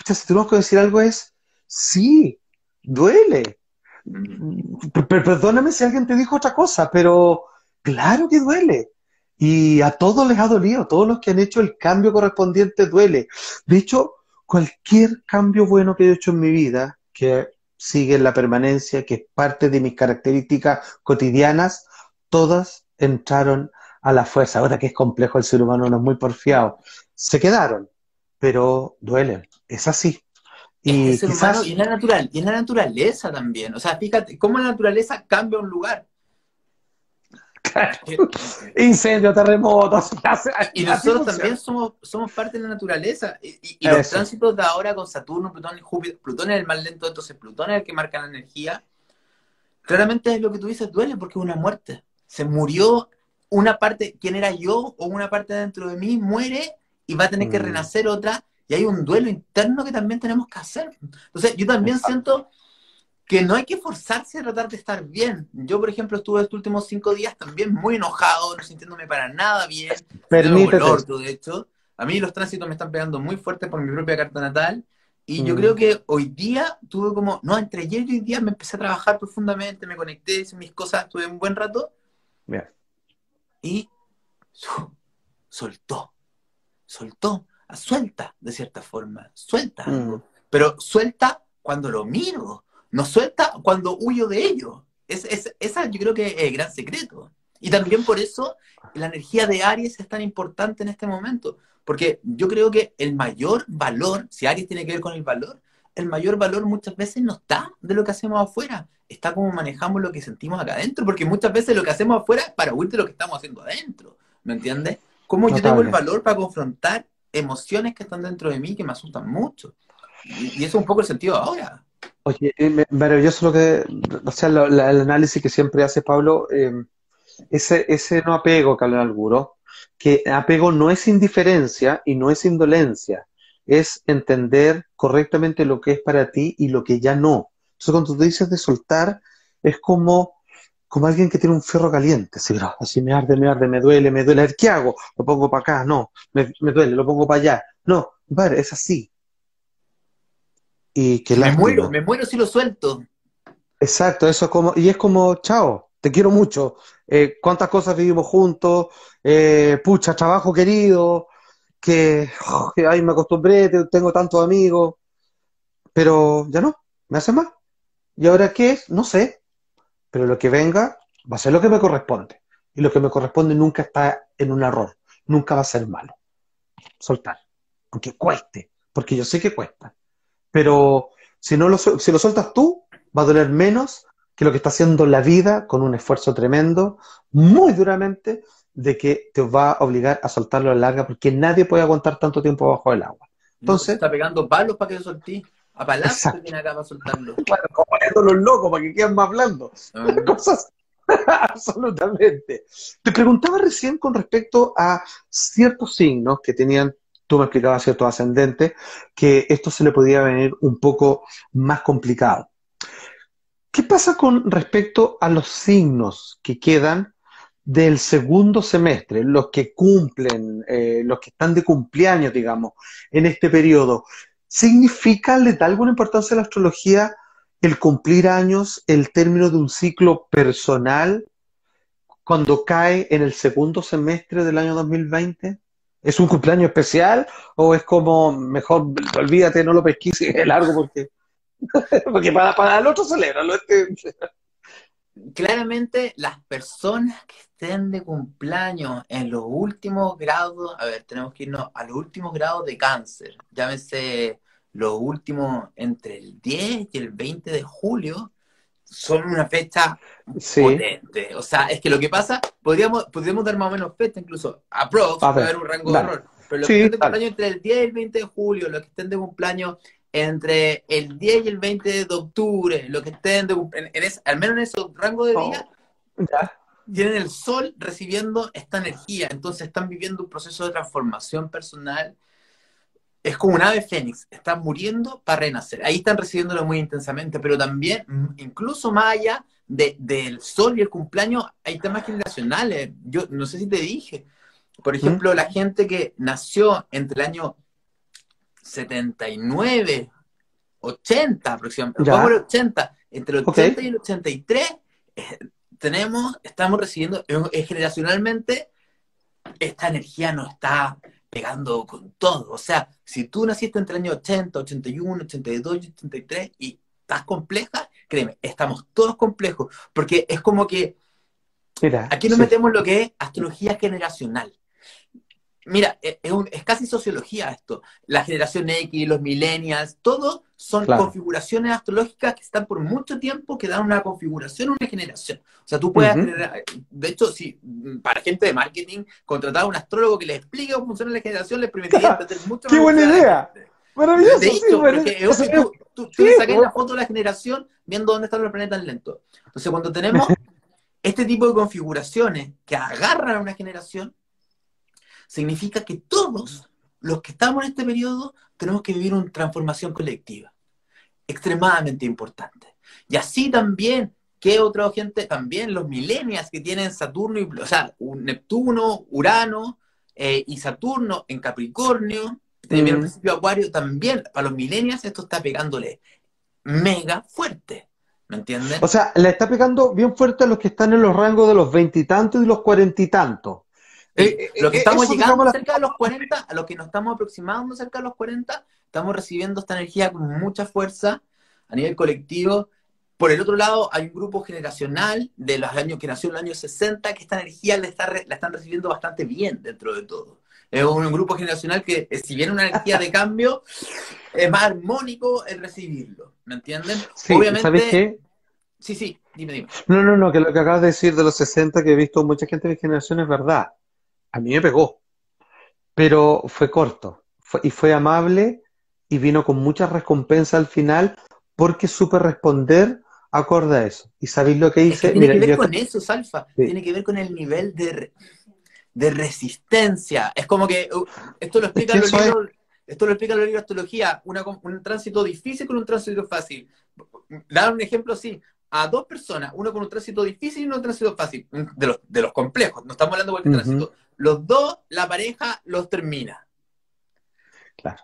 si tenemos que decir algo es, sí, duele. Perdóname si alguien te dijo otra cosa, pero claro que duele. Y a todos les ha dolido, todos los que han hecho el cambio correspondiente duele. De hecho, cualquier cambio bueno que he hecho en mi vida, que sigue la permanencia, que es parte de mis características cotidianas, todas entraron a la fuerza. Ahora que es complejo el ser humano, no es muy porfiado. Se quedaron, pero duelen. Es así. Y, quizás... y, la natural, y en la naturaleza también. O sea, fíjate cómo la naturaleza cambia un lugar. Incendio, terremotos. Y nosotros también somos, somos parte de la naturaleza. Y, los tránsitos de ahora con Saturno, Plutón y Júpiter, Plutón es el más lento, entonces Plutón es el que marca la energía. Claramente es lo que tú dices, duele porque es una muerte. Se murió una parte, ¿quién era yo? O una parte dentro de mí muere y va a tener que mm. renacer otra. Y hay un duelo interno que también tenemos que hacer. Entonces, yo también siento que no hay que forzarse a tratar de estar bien. Yo, por ejemplo, estuve estos últimos cinco días también muy enojado, no sintiéndome para nada bien. Permítete. de hecho. A mí los tránsitos me están pegando muy fuerte por mi propia carta natal. Y yo mm. creo que hoy día tuve como, no, entre ayer y hoy día me empecé a trabajar profundamente, me conecté, hice mis cosas, estuve un buen rato. Bien. Y soltó, soltó, suelta de cierta forma, suelta mm. Pero suelta cuando lo miro, no suelta cuando huyo de ello. Es, esa yo creo que es el gran secreto. Y también por eso la energía de Aries es tan importante en este momento. Porque yo creo que el mayor valor, si Aries tiene que ver con el valor, el mayor valor muchas veces no está de lo que hacemos afuera, está como manejamos lo que sentimos acá adentro, porque muchas veces lo que hacemos afuera es para huir de lo que estamos haciendo adentro, ¿me entiendes? ¿Cómo yo tengo el valor para confrontar emociones que están dentro de mí que me asustan mucho? Y, y eso es un poco el sentido ahora. Oye, eh, maravilloso lo que, o sea, el análisis que siempre hace Pablo, eh, ese, ese no apego que habla Alguro, que apego no es indiferencia y no es indolencia, es entender correctamente lo que es para ti y lo que ya no. Entonces, cuando tú dices de soltar, es como, como alguien que tiene un ferro caliente, así, así me arde, me arde, me duele, me duele, ¿qué hago? Lo pongo para acá, no, me, me duele, lo pongo para allá. No, vale, es así, y que me muero, me muero si lo suelto. Exacto, eso es como, y es como, chao, te quiero mucho. Eh, cuántas cosas vivimos juntos, eh, pucha, trabajo querido, que, oh, ay, me acostumbré, tengo tantos amigos, pero ya no, me hace más. ¿Y ahora qué es? No sé, pero lo que venga va a ser lo que me corresponde. Y lo que me corresponde nunca está en un error, nunca va a ser malo. Soltar, aunque cueste, porque yo sé que cuesta. Pero si, no lo, si lo sueltas tú, va a doler menos que lo que está haciendo la vida con un esfuerzo tremendo, muy duramente, de que te va a obligar a soltarlo a la larga, porque nadie puede aguantar tanto tiempo bajo el agua. Entonces, está pegando palos para que soltí. A palazos que viene acá para soltarlo. Bueno, como los locos para que queden más blandos. Ah. Cosas absolutamente. Te preguntaba recién con respecto a ciertos signos que tenían tú me explicabas cierto ascendente, que esto se le podía venir un poco más complicado. ¿Qué pasa con respecto a los signos que quedan del segundo semestre, los que cumplen, eh, los que están de cumpleaños, digamos, en este periodo? ¿Significa, le da alguna importancia a la astrología el cumplir años, el término de un ciclo personal, cuando cae en el segundo semestre del año 2020? ¿Es un cumpleaños especial o es como, mejor olvídate, no lo pesquises es largo porque, porque para, para el otro celebra? Claramente las personas que estén de cumpleaños en los últimos grados, a ver, tenemos que irnos a los últimos grados de cáncer, llámese los últimos entre el 10 y el 20 de julio, son una fecha potente. O sea, es que lo que pasa, podríamos, podríamos dar más o menos fecha, incluso a puede haber un rango de error. Pero los que estén de cumpleaños entre el 10 y el 20 de julio, los que estén de cumpleaños entre el 10 y el 20 de octubre, los que estén de, en, al menos en esos rangos de días, tienen el sol recibiendo esta energía. Entonces están viviendo un proceso de transformación personal es como un ave fénix, están muriendo para renacer. Ahí están recibiéndolo muy intensamente, pero también, mm, incluso más allá del sol y el cumpleaños, hay temas generacionales. Yo no sé si te dije, por ejemplo, la gente que nació entre el año 79, 80 aproximadamente, vamos 80, entre el 80 y el 83, eh, tenemos, estamos recibiendo, eh, generacionalmente, esta energía no está pegando con todo. O sea, si tú naciste entre el año 80, 81, 82 y 83 y estás compleja, créeme, estamos todos complejos, porque es como que aquí nos metemos lo que es astrología generacional. Mira, e, es, casi sociología esto. La generación X, los millennials, todo son configuraciones astrológicas que están por mucho tiempo, que dan una configuración, una generación. O sea, tú puedes, de hecho, si para gente de marketing, contratar a un astrólogo que les explique cómo funciona la generación les permitiría entender mucho más. ¡Qué buena idea! Maravilloso, sí, porque tú, tú, sacas la foto de la generación viendo dónde están los planetas lentos. Entonces, cuando tenemos este tipo de configuraciones que agarran a una generación, significa que todos los que estamos en este periodo tenemos que vivir una transformación colectiva, extremadamente importante. Y así también, ¿qué otra gente? También los millennials que tienen Saturno, y, o sea, Neptuno, Urano eh, y Saturno en Capricornio, también el principio Acuario, también para los millennials esto está pegándole mega fuerte. ¿Me entienden? O sea, le está pegando bien fuerte a los que están en los rangos de los veintitantos y, los cuarenta y tantos. Eh, lo que eh, estamos llegando cerca de los 40, a lo que nos estamos aproximando cerca de los 40, estamos recibiendo esta energía con mucha fuerza a nivel colectivo. Por el otro lado, hay un grupo generacional de los años que nació en los años 60 que esta energía la, está, la están recibiendo bastante bien dentro de todo. Es un, grupo generacional que, eh, si viene una energía de cambio, es más armónico el recibirlo. ¿Me entienden? Obviamente. ¿Sabes qué? Sí, sí, dime, dime. No, no, no, que lo que acabas de decir de los 60, que he visto mucha gente de generación es verdad a mí me pegó, pero fue corto y fue amable y vino con mucha recompensa al final porque supe responder acorde a eso. ¿Y sabéis lo que hice? tiene que ver con eso, Salfa. Tiene que ver con el nivel de, de resistencia. Es como que uh, esto lo explica los libros, esto lo explica de astrología, un tránsito difícil con un tránsito fácil. Dar un ejemplo así, a dos personas, uno con un tránsito difícil y uno con un tránsito fácil, de los, de los complejos, no estamos hablando de cualquier tránsito. Los dos, la pareja los termina.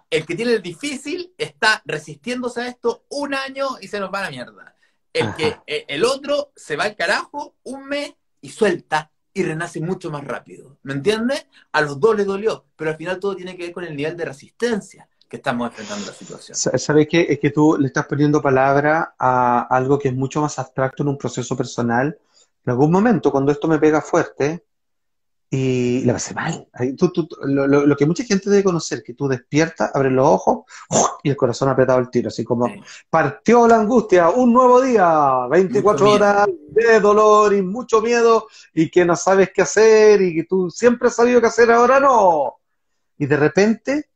El que tiene el difícil está resistiéndose a esto un año y se nos va a la mierda. El, que, eh, el otro se va al carajo un mes y suelta y renace mucho más rápido. ¿Me entiendes? A los dos les dolió, pero al final todo tiene que ver con el nivel de resistencia que estamos enfrentando la situación. ¿Sabes qué? Es que tú le estás poniendo palabra a algo que es mucho más abstracto en un proceso personal. En algún momento, cuando esto me pega fuerte, y le pasé mal. lo, que mucha gente debe conocer, que tú despiertas, abres los ojos y el corazón apretado el tiro, así como partió la angustia, un nuevo día, 24 horas de dolor y mucho miedo y que no sabes qué hacer y que tú siempre has sabido qué hacer, ahora no. Y de repente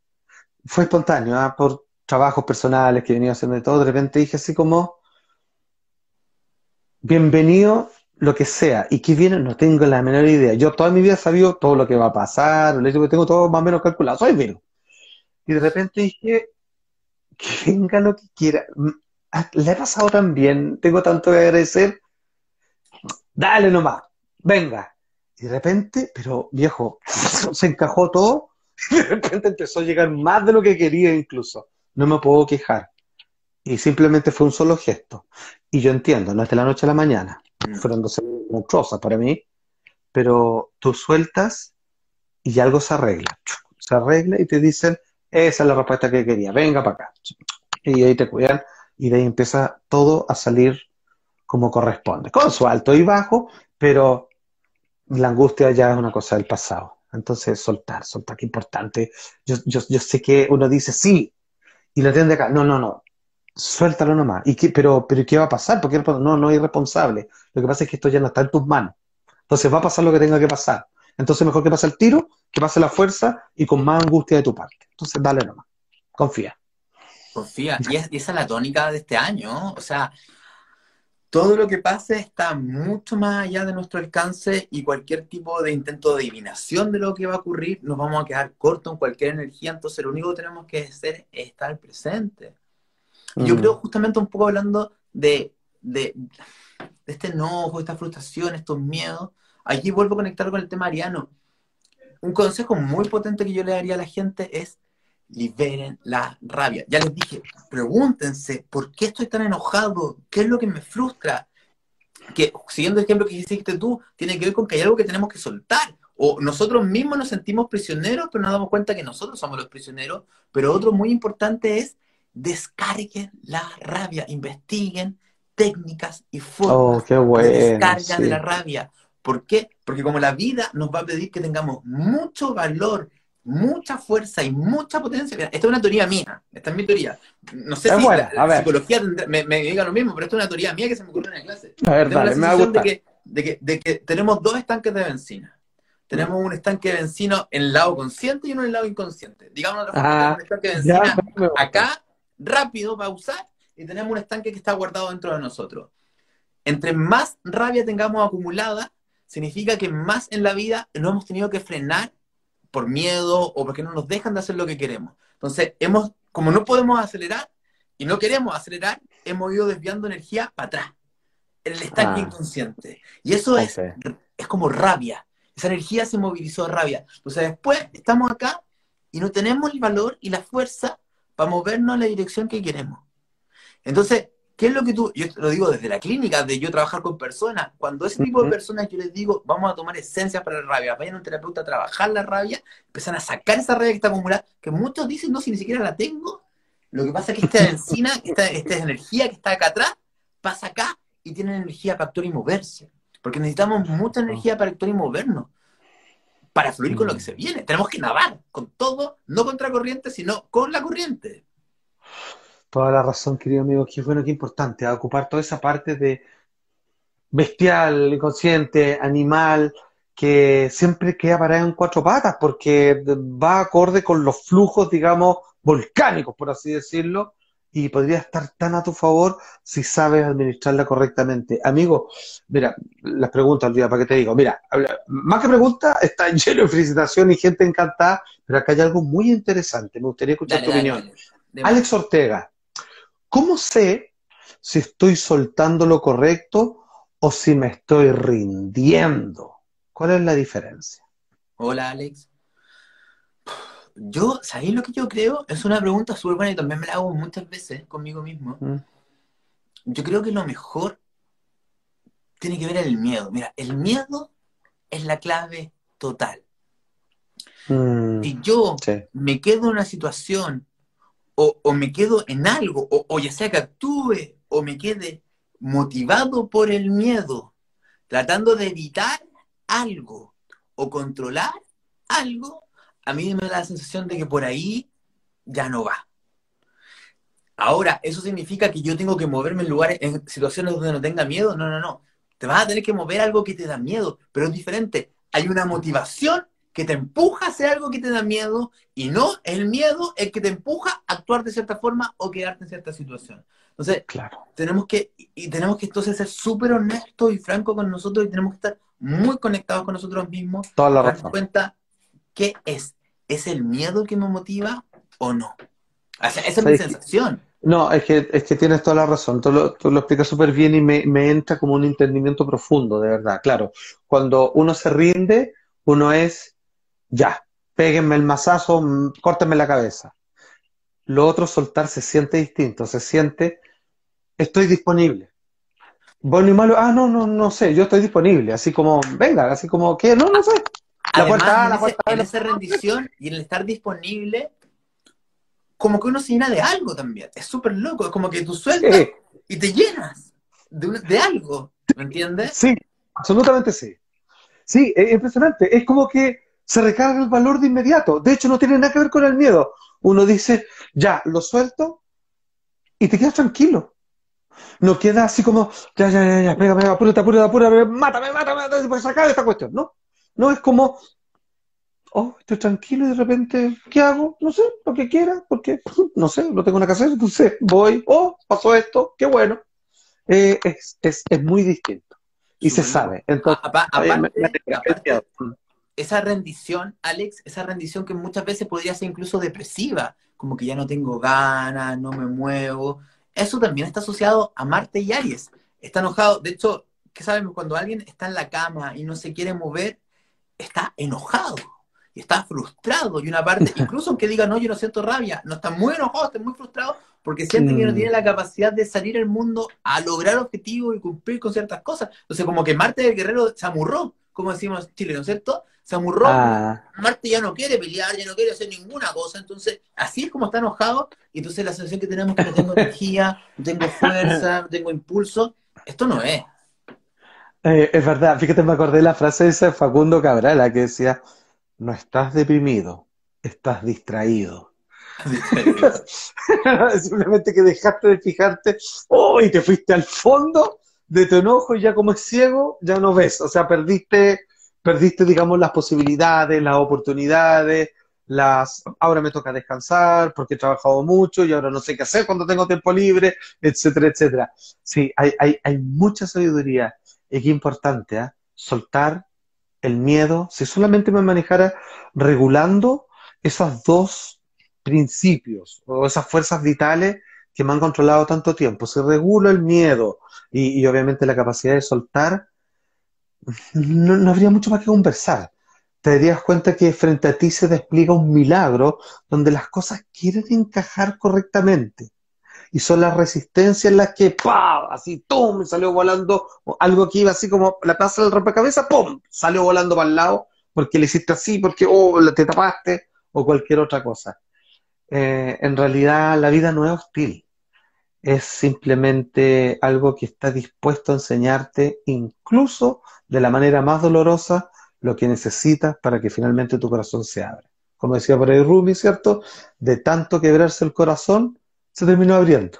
fue espontáneo, ¿ah? por trabajos personales que venía haciendo de todo, de repente dije así como, bienvenido lo que sea. ¿Y qué viene? No tengo la menor idea. Yo toda mi vida he sabido todo lo que va a pasar, tengo todo más o menos calculado. Soy Virgo. Y de repente dije, que venga lo que quiera. Mm, ah, le he pasado tan bien, tengo tanto que agradecer. Dale nomás, venga. Y de repente, pero viejo, se encajó todo. Y de repente empezó a llegar más de lo que quería incluso. No me puedo quejar. Y simplemente fue un solo gesto. Y yo entiendo, no es de la noche a la mañana. Fueron dos monstruosas para mí, pero tú sueltas y algo se arregla. Se arregla y te dicen, esa es la respuesta que quería, venga para acá. Y ahí te cuidan y de ahí empieza todo a salir como corresponde, con su alto y bajo, pero la angustia ya es una cosa del pasado. Entonces, soltar, soltar, qué importante. Yo, yo, yo sé que uno dice sí y lo entiende acá. No, no, no. Suéltalo nomás. ¿Y qué, pero, pero ¿qué va a pasar? Porque no, no es irresponsable. Lo que pasa es que esto ya no está en tus manos. Entonces va a pasar lo que tenga que pasar. Entonces mejor que pase el tiro, que pase la fuerza y con más angustia de tu parte. Entonces dale nomás. Confía. Confía. Y, esa es la tónica de este año. O sea, todo lo que pase está mucho más allá de nuestro alcance y cualquier tipo de intento de adivinación de lo que va a ocurrir, nos vamos a quedar cortos en cualquier energía. Entonces lo único que tenemos que hacer es estar presente. Yo mm. creo justamente un poco hablando de, de, este enojo, esta frustración, estos miedos, aquí vuelvo a conectar con el tema ariano. Un consejo muy potente que yo le daría a la gente es liberen la rabia. Ya les dije, pregúntense, ¿por qué estoy tan enojado? ¿Qué es lo que me frustra? Que, siguiendo el ejemplo que hiciste tú, tiene que ver con que hay algo que tenemos que soltar. O nosotros mismos nos sentimos prisioneros, pero nos damos cuenta que nosotros somos los prisioneros. Pero otro muy importante es descarguen la rabia, investiguen técnicas y formas oh, de descarga de la rabia. ¿Por qué? Porque como la vida nos va a pedir que tengamos mucho valor, mucha fuerza y mucha potencia. esta es una teoría mía, esta es mi teoría. No sé si la, psicología me, diga lo mismo, pero esta es una teoría mía que se me ocurrió en la clase. A ver, dale, me de que, de, que, de que tenemos dos estanques de benzina. Tenemos un estanque de benzina en el lado consciente y uno en el lado inconsciente. Digamos otra un estanque de benzina acá rápido para usar y tenemos un estanque que está guardado dentro de nosotros. Entre más rabia tengamos acumulada, significa que más en la vida no hemos tenido que frenar por miedo o porque no nos dejan de hacer lo que queremos. Entonces, hemos, como no podemos acelerar y no queremos acelerar, hemos ido desviando energía para atrás, en el estanque ah. inconsciente. Y eso es, es como rabia. Esa energía se movilizó de rabia. Entonces, después estamos acá y no tenemos el valor y la fuerza para movernos en la dirección que queremos. Entonces, ¿qué es lo que tú, yo lo digo desde la clínica, de yo trabajar con personas, cuando ese tipo de personas yo les digo, vamos a tomar esencias para la rabia, vayan a un terapeuta a trabajar la rabia, empiezan a sacar esa rabia que está acumulada, que muchos dicen, no, si ni siquiera la tengo, lo que pasa es que esta encina, esta, esta energía que está acá atrás, pasa acá y tiene energía para actuar y moverse. Porque necesitamos mucha energía para actuar y movernos para fluir con lo que mm. se viene. Tenemos que nadar con todo, no contra corriente, sino con la corriente. Toda la razón, querido amigo, qué bueno, qué importante, a ocupar toda esa parte de bestial, inconsciente, animal, que siempre queda parada en cuatro patas, porque va acorde con los flujos, digamos, volcánicos, por así decirlo, y podría estar tan a tu favor si sabes administrarla correctamente. Amigo, mira, las preguntas, día para que te digo, mira, más que preguntas, está lleno de felicitación y gente encantada, pero acá hay algo muy interesante, me gustaría escuchar tu opinión. Alex Ortega, ¿cómo sé si estoy soltando lo correcto o si me estoy rindiendo? ¿Cuál es la diferencia? Hola, Alex. Yo, ¿sabéis lo que yo creo? Es una pregunta súper buena y también me la hago muchas veces conmigo mismo. Mm. Yo creo que lo mejor tiene que ver el miedo. Mira, el miedo es la clave total. Mm. Si yo me quedo en una situación o, me quedo en algo, o, o, ya sea que actúe o me quede motivado por el miedo, tratando de evitar algo o controlar algo, a mí me da la sensación de que por ahí ya no va. Ahora, ¿eso significa que yo tengo que moverme en lugares, en situaciones donde no tenga miedo? No, no, no. Te vas a tener que mover algo que te da miedo, pero es diferente. Hay una motivación que te empuja a hacer algo que te da miedo y no el miedo el que te empuja a actuar de cierta forma o quedarte en cierta situación. Entonces, claro. tenemos que, y tenemos que entonces ser súper honestos y francos con nosotros y tenemos que estar muy conectados con nosotros mismos. Toda la razón. cuenta qué es ¿es el miedo que me motiva o no? esa es mi sensación. No, es que, es que tienes toda la razón, tú lo, tú lo explicas súper bien y me, me, entra como un entendimiento profundo, de verdad. Claro, cuando uno se rinde, uno es, ya, péguenme el mazazo, mm, córtenme la cabeza. Lo otro, soltar, se siente distinto, se siente, estoy disponible. Bueno y malo, ah, no, no, no sé, yo estoy disponible, así como, venga, así como, ¿qué? No, no sé, en, esa rendición y en el estar disponible, como que uno se llena de algo también. Es súper loco. Es como que tú sueltas y te llenas de, algo. ¿Me entiendes? Sí, absolutamente sí. Sí, es impresionante. Es como que se recarga el valor de inmediato. De hecho, no tiene nada que ver con el miedo. Uno dice, ya, lo suelto y te quedas tranquilo. No queda así como, ya, ya, ya, ya, pégame, apúrate, apúrate, apúrate, mátame, mátame, mátame, pues sacar esta cuestión. No, no es como, oh, estoy tranquilo y de repente, ¿qué hago? No sé, lo que quiera, porque, no sé, no tengo nada que hacer, entonces voy, oh, pasó esto, qué bueno. Eh, es, es, es, muy distinto y se sabe. Entonces, esa rendición, Alex, esa rendición que muchas veces podría ser incluso depresiva, como que ya no tengo ganas, no me muevo, eso también está asociado a Marte y Aries. Está enojado, de hecho, ¿qué sabemos? Cuando alguien está en la cama y no se quiere mover, está enojado y está frustrado. Y una parte, incluso aunque diga, no, yo no siento rabia, no está muy enojado, está muy frustrado porque siente que no tiene la capacidad de salir al mundo a lograr objetivos y cumplir con ciertas cosas. Entonces, como que Marte el guerrero se amurró, como decimos en Chile, ¿no es cierto? Se amurró, ah. Marte ya no quiere pelear, ya no quiere hacer ninguna cosa, entonces así es como está enojado, y entonces la sensación que tenemos es que no tengo energía, no tengo fuerza, no tengo impulso, esto no es. Eh, es verdad, fíjate, me acordé de la frase de ese Facundo Cabral, que decía, no estás deprimido, estás distraído. Simplemente que dejaste de fijarte, oh, y te fuiste al fondo de tu enojo y ya como es ciego, ya no ves. O sea, perdiste, perdiste, digamos, las posibilidades, las oportunidades, las ahora me toca descansar porque he trabajado mucho y ahora no sé qué hacer cuando tengo tiempo libre, etcétera, etcétera. Sí, hay, hay, hay mucha sabiduría. Y qué importante, ¿eh? soltar el miedo, si solamente me manejara regulando esos dos principios o esas fuerzas vitales que me han controlado tanto tiempo. Si regulo el miedo y, obviamente la capacidad de soltar, no, habría mucho más que conversar. Te darías cuenta que frente a ti se despliega un milagro donde las cosas quieren encajar correctamente. Y son las resistencias las que, ¡pam! Así, ¡tum! Salió volando algo que iba así como la plaza del rompecabezas, ¡pum! Salió volando para el lado porque le hiciste así, porque, oh, te tapaste o cualquier otra cosa. Eh, en realidad la vida no es hostil es simplemente algo que está dispuesto a enseñarte, incluso de la manera más dolorosa, lo que necesitas para que finalmente tu corazón se abra. Como decía por ahí Rumi, ¿cierto? De tanto quebrarse el corazón, se terminó abriendo.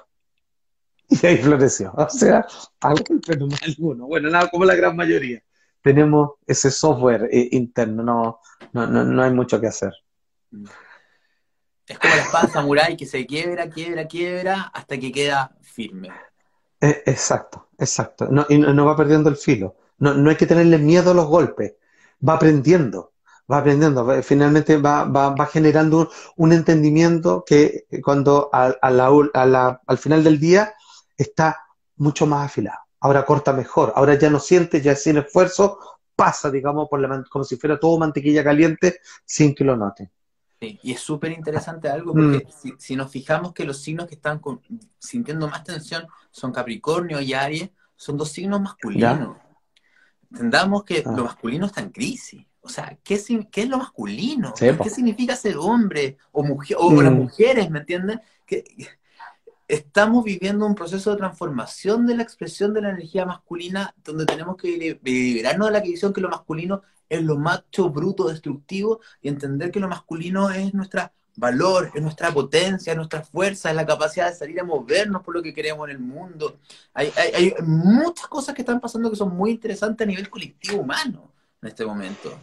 Y ahí floreció. O sea, alguno. Bueno, nada, como la gran mayoría. Tenemos ese software eh, interno, no, no, no, no hay mucho que hacer. Es como la espada samurai que se quiebra, quiebra, quiebra hasta que queda firme. Eh, exacto, exacto. No, y no, va perdiendo el filo. No, no, hay que tenerle miedo a los golpes. Va aprendiendo, va aprendiendo. Finalmente va, va, va generando un, entendimiento que cuando a, la, al final del día está mucho más afilado. Ahora corta mejor. Ahora ya no siente, ya sin esfuerzo, pasa, digamos, por la, como si fuera todo mantequilla caliente sin que lo note y es súper interesante algo, porque mm. si, nos fijamos que los signos que están sintiendo más tensión son Capricornio y Aries, son dos signos masculinos. Entendamos que ah. lo masculino está en crisis. O sea, ¿qué, es lo masculino? ¿Qué significa ser hombre o, mujer, o las mm. mujeres, ¿me entienden? Que estamos viviendo un proceso de transformación de la expresión de la energía masculina, donde tenemos que liberarnos de la visión que lo masculino es lo macho, bruto, destructivo, y entender que lo masculino es nuestra valor, es nuestra potencia, es nuestra fuerza, es la capacidad de salir a movernos por lo que queremos en el mundo. Hay, muchas cosas que están pasando que son muy interesantes a nivel colectivo humano en este momento.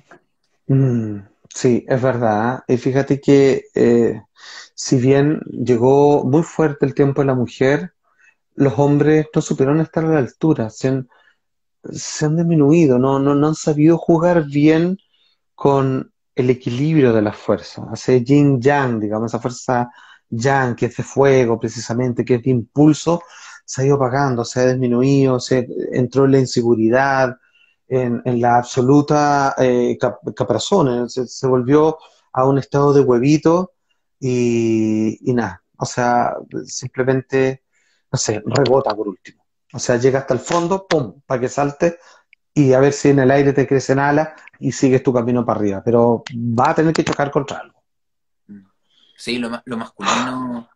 Mm, sí, es verdad. Y fíjate que eh, si bien llegó muy fuerte el tiempo de la mujer, los hombres no supieron estar a la altura. Se han disminuido, no, no, no han sabido jugar bien con el equilibrio de las fuerzas, ese yin yang, digamos, esa fuerza yang que es de fuego precisamente, que es de impulso, se ha ido apagando, se ha disminuido, se entró en la inseguridad, en, la absoluta eh, caprazón, se, volvió a un estado de huevito y, nada, o sea, simplemente, no sé, rebota por último. O sea, llega hasta el fondo, ¡pum!, para que salte y a ver si en el aire te crecen alas y sigues tu camino para arriba. Pero va a tener que chocar contra algo. Sí, lo, masculino.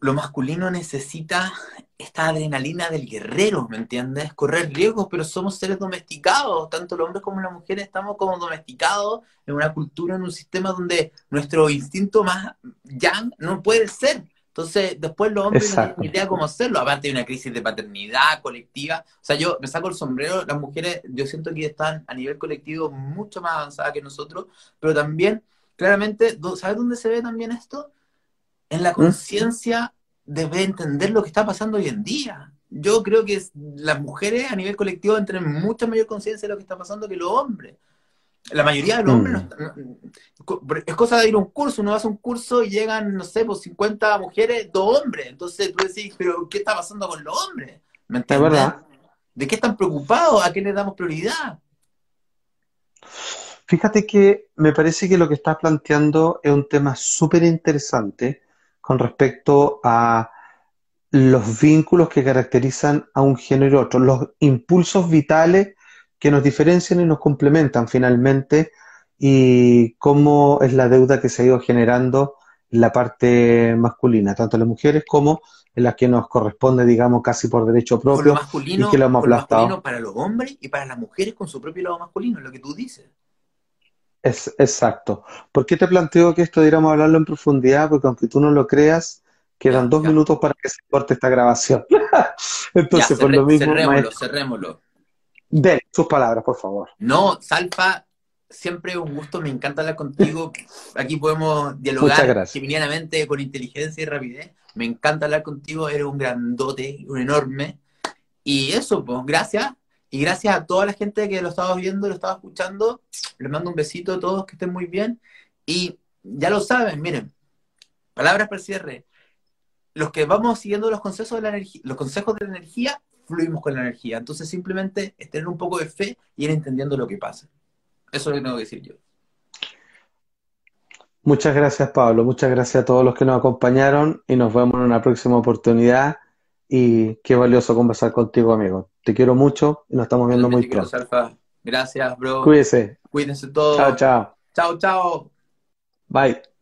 Lo masculino necesita esta adrenalina del guerrero, ¿me entiendes? Correr riesgos, pero somos seres domesticados, tanto los hombres como las mujeres estamos como domesticados en una cultura, en un sistema donde nuestro instinto más yang no puede ser, Entonces, después los hombres no tienen idea cómo hacerlo. Aparte de una crisis de paternidad colectiva. O sea, yo me saco el sombrero, las mujeres, yo siento que están a nivel colectivo mucho más avanzadas que nosotros, pero también, claramente, ¿sabes dónde se ve también esto? En la ¿Mm? conciencia de entender lo que está pasando hoy en día. Yo creo que las mujeres a nivel colectivo tienen mucha mayor conciencia de lo que está pasando que los hombres. La mayoría de los hombres mm. es cosa de ir a un curso, uno hace un curso y llegan, no sé, pues 50 mujeres, dos hombres. Entonces tú decís, pero ¿qué está pasando con los hombres? ¿Me entiendes? verdad. ¿De qué están preocupados? ¿A qué les damos prioridad? Fíjate que me parece que lo que estás planteando es un tema súper interesante con respecto a los vínculos que caracterizan a un género y otro, los impulsos vitales que nos diferencian y nos complementan finalmente y cómo es la deuda que se ha ido generando en la parte masculina, tanto en las mujeres como en las que nos corresponde, digamos, casi por derecho propio. lo masculino, y que lo hemos masculino para los hombres y para las mujeres con su propio lado masculino, es lo que tú dices. Es, exacto. ¿Por qué te planteo que esto deberíamos hablarlo en profundidad? Porque aunque tú no lo creas, quedan dos minutos para que se corte esta grabación. Entonces, por lo mismo... Cerrémoslo, cerrémoslo. De sus palabras, por favor. No, Salfa, siempre un gusto, me encanta hablar contigo. Aquí podemos dialogar genuinamente con inteligencia y rapidez. Me encanta hablar contigo, eres un grandote, un enorme. Y eso, pues, gracias. Y gracias a toda la gente que lo estaba viendo, lo estaba escuchando. Les mando un besito a todos, que estén muy bien. Y ya lo saben, miren, palabras para el cierre. Los que vamos siguiendo los consejos de la energía, los consejos de la energía, fluimos con la energía. Entonces simplemente es tener un poco de fe y ir entendiendo lo que pasa. Eso es lo que tengo que decir yo. Muchas gracias Pablo, muchas gracias a todos los que nos acompañaron y nos vemos en una próxima oportunidad y qué valioso conversar contigo amigo. Te quiero mucho y nos estamos viendo muy pronto. Gracias, bro. Cuídese. Cuídense todos. Chao, chao. Chao, chao. Bye.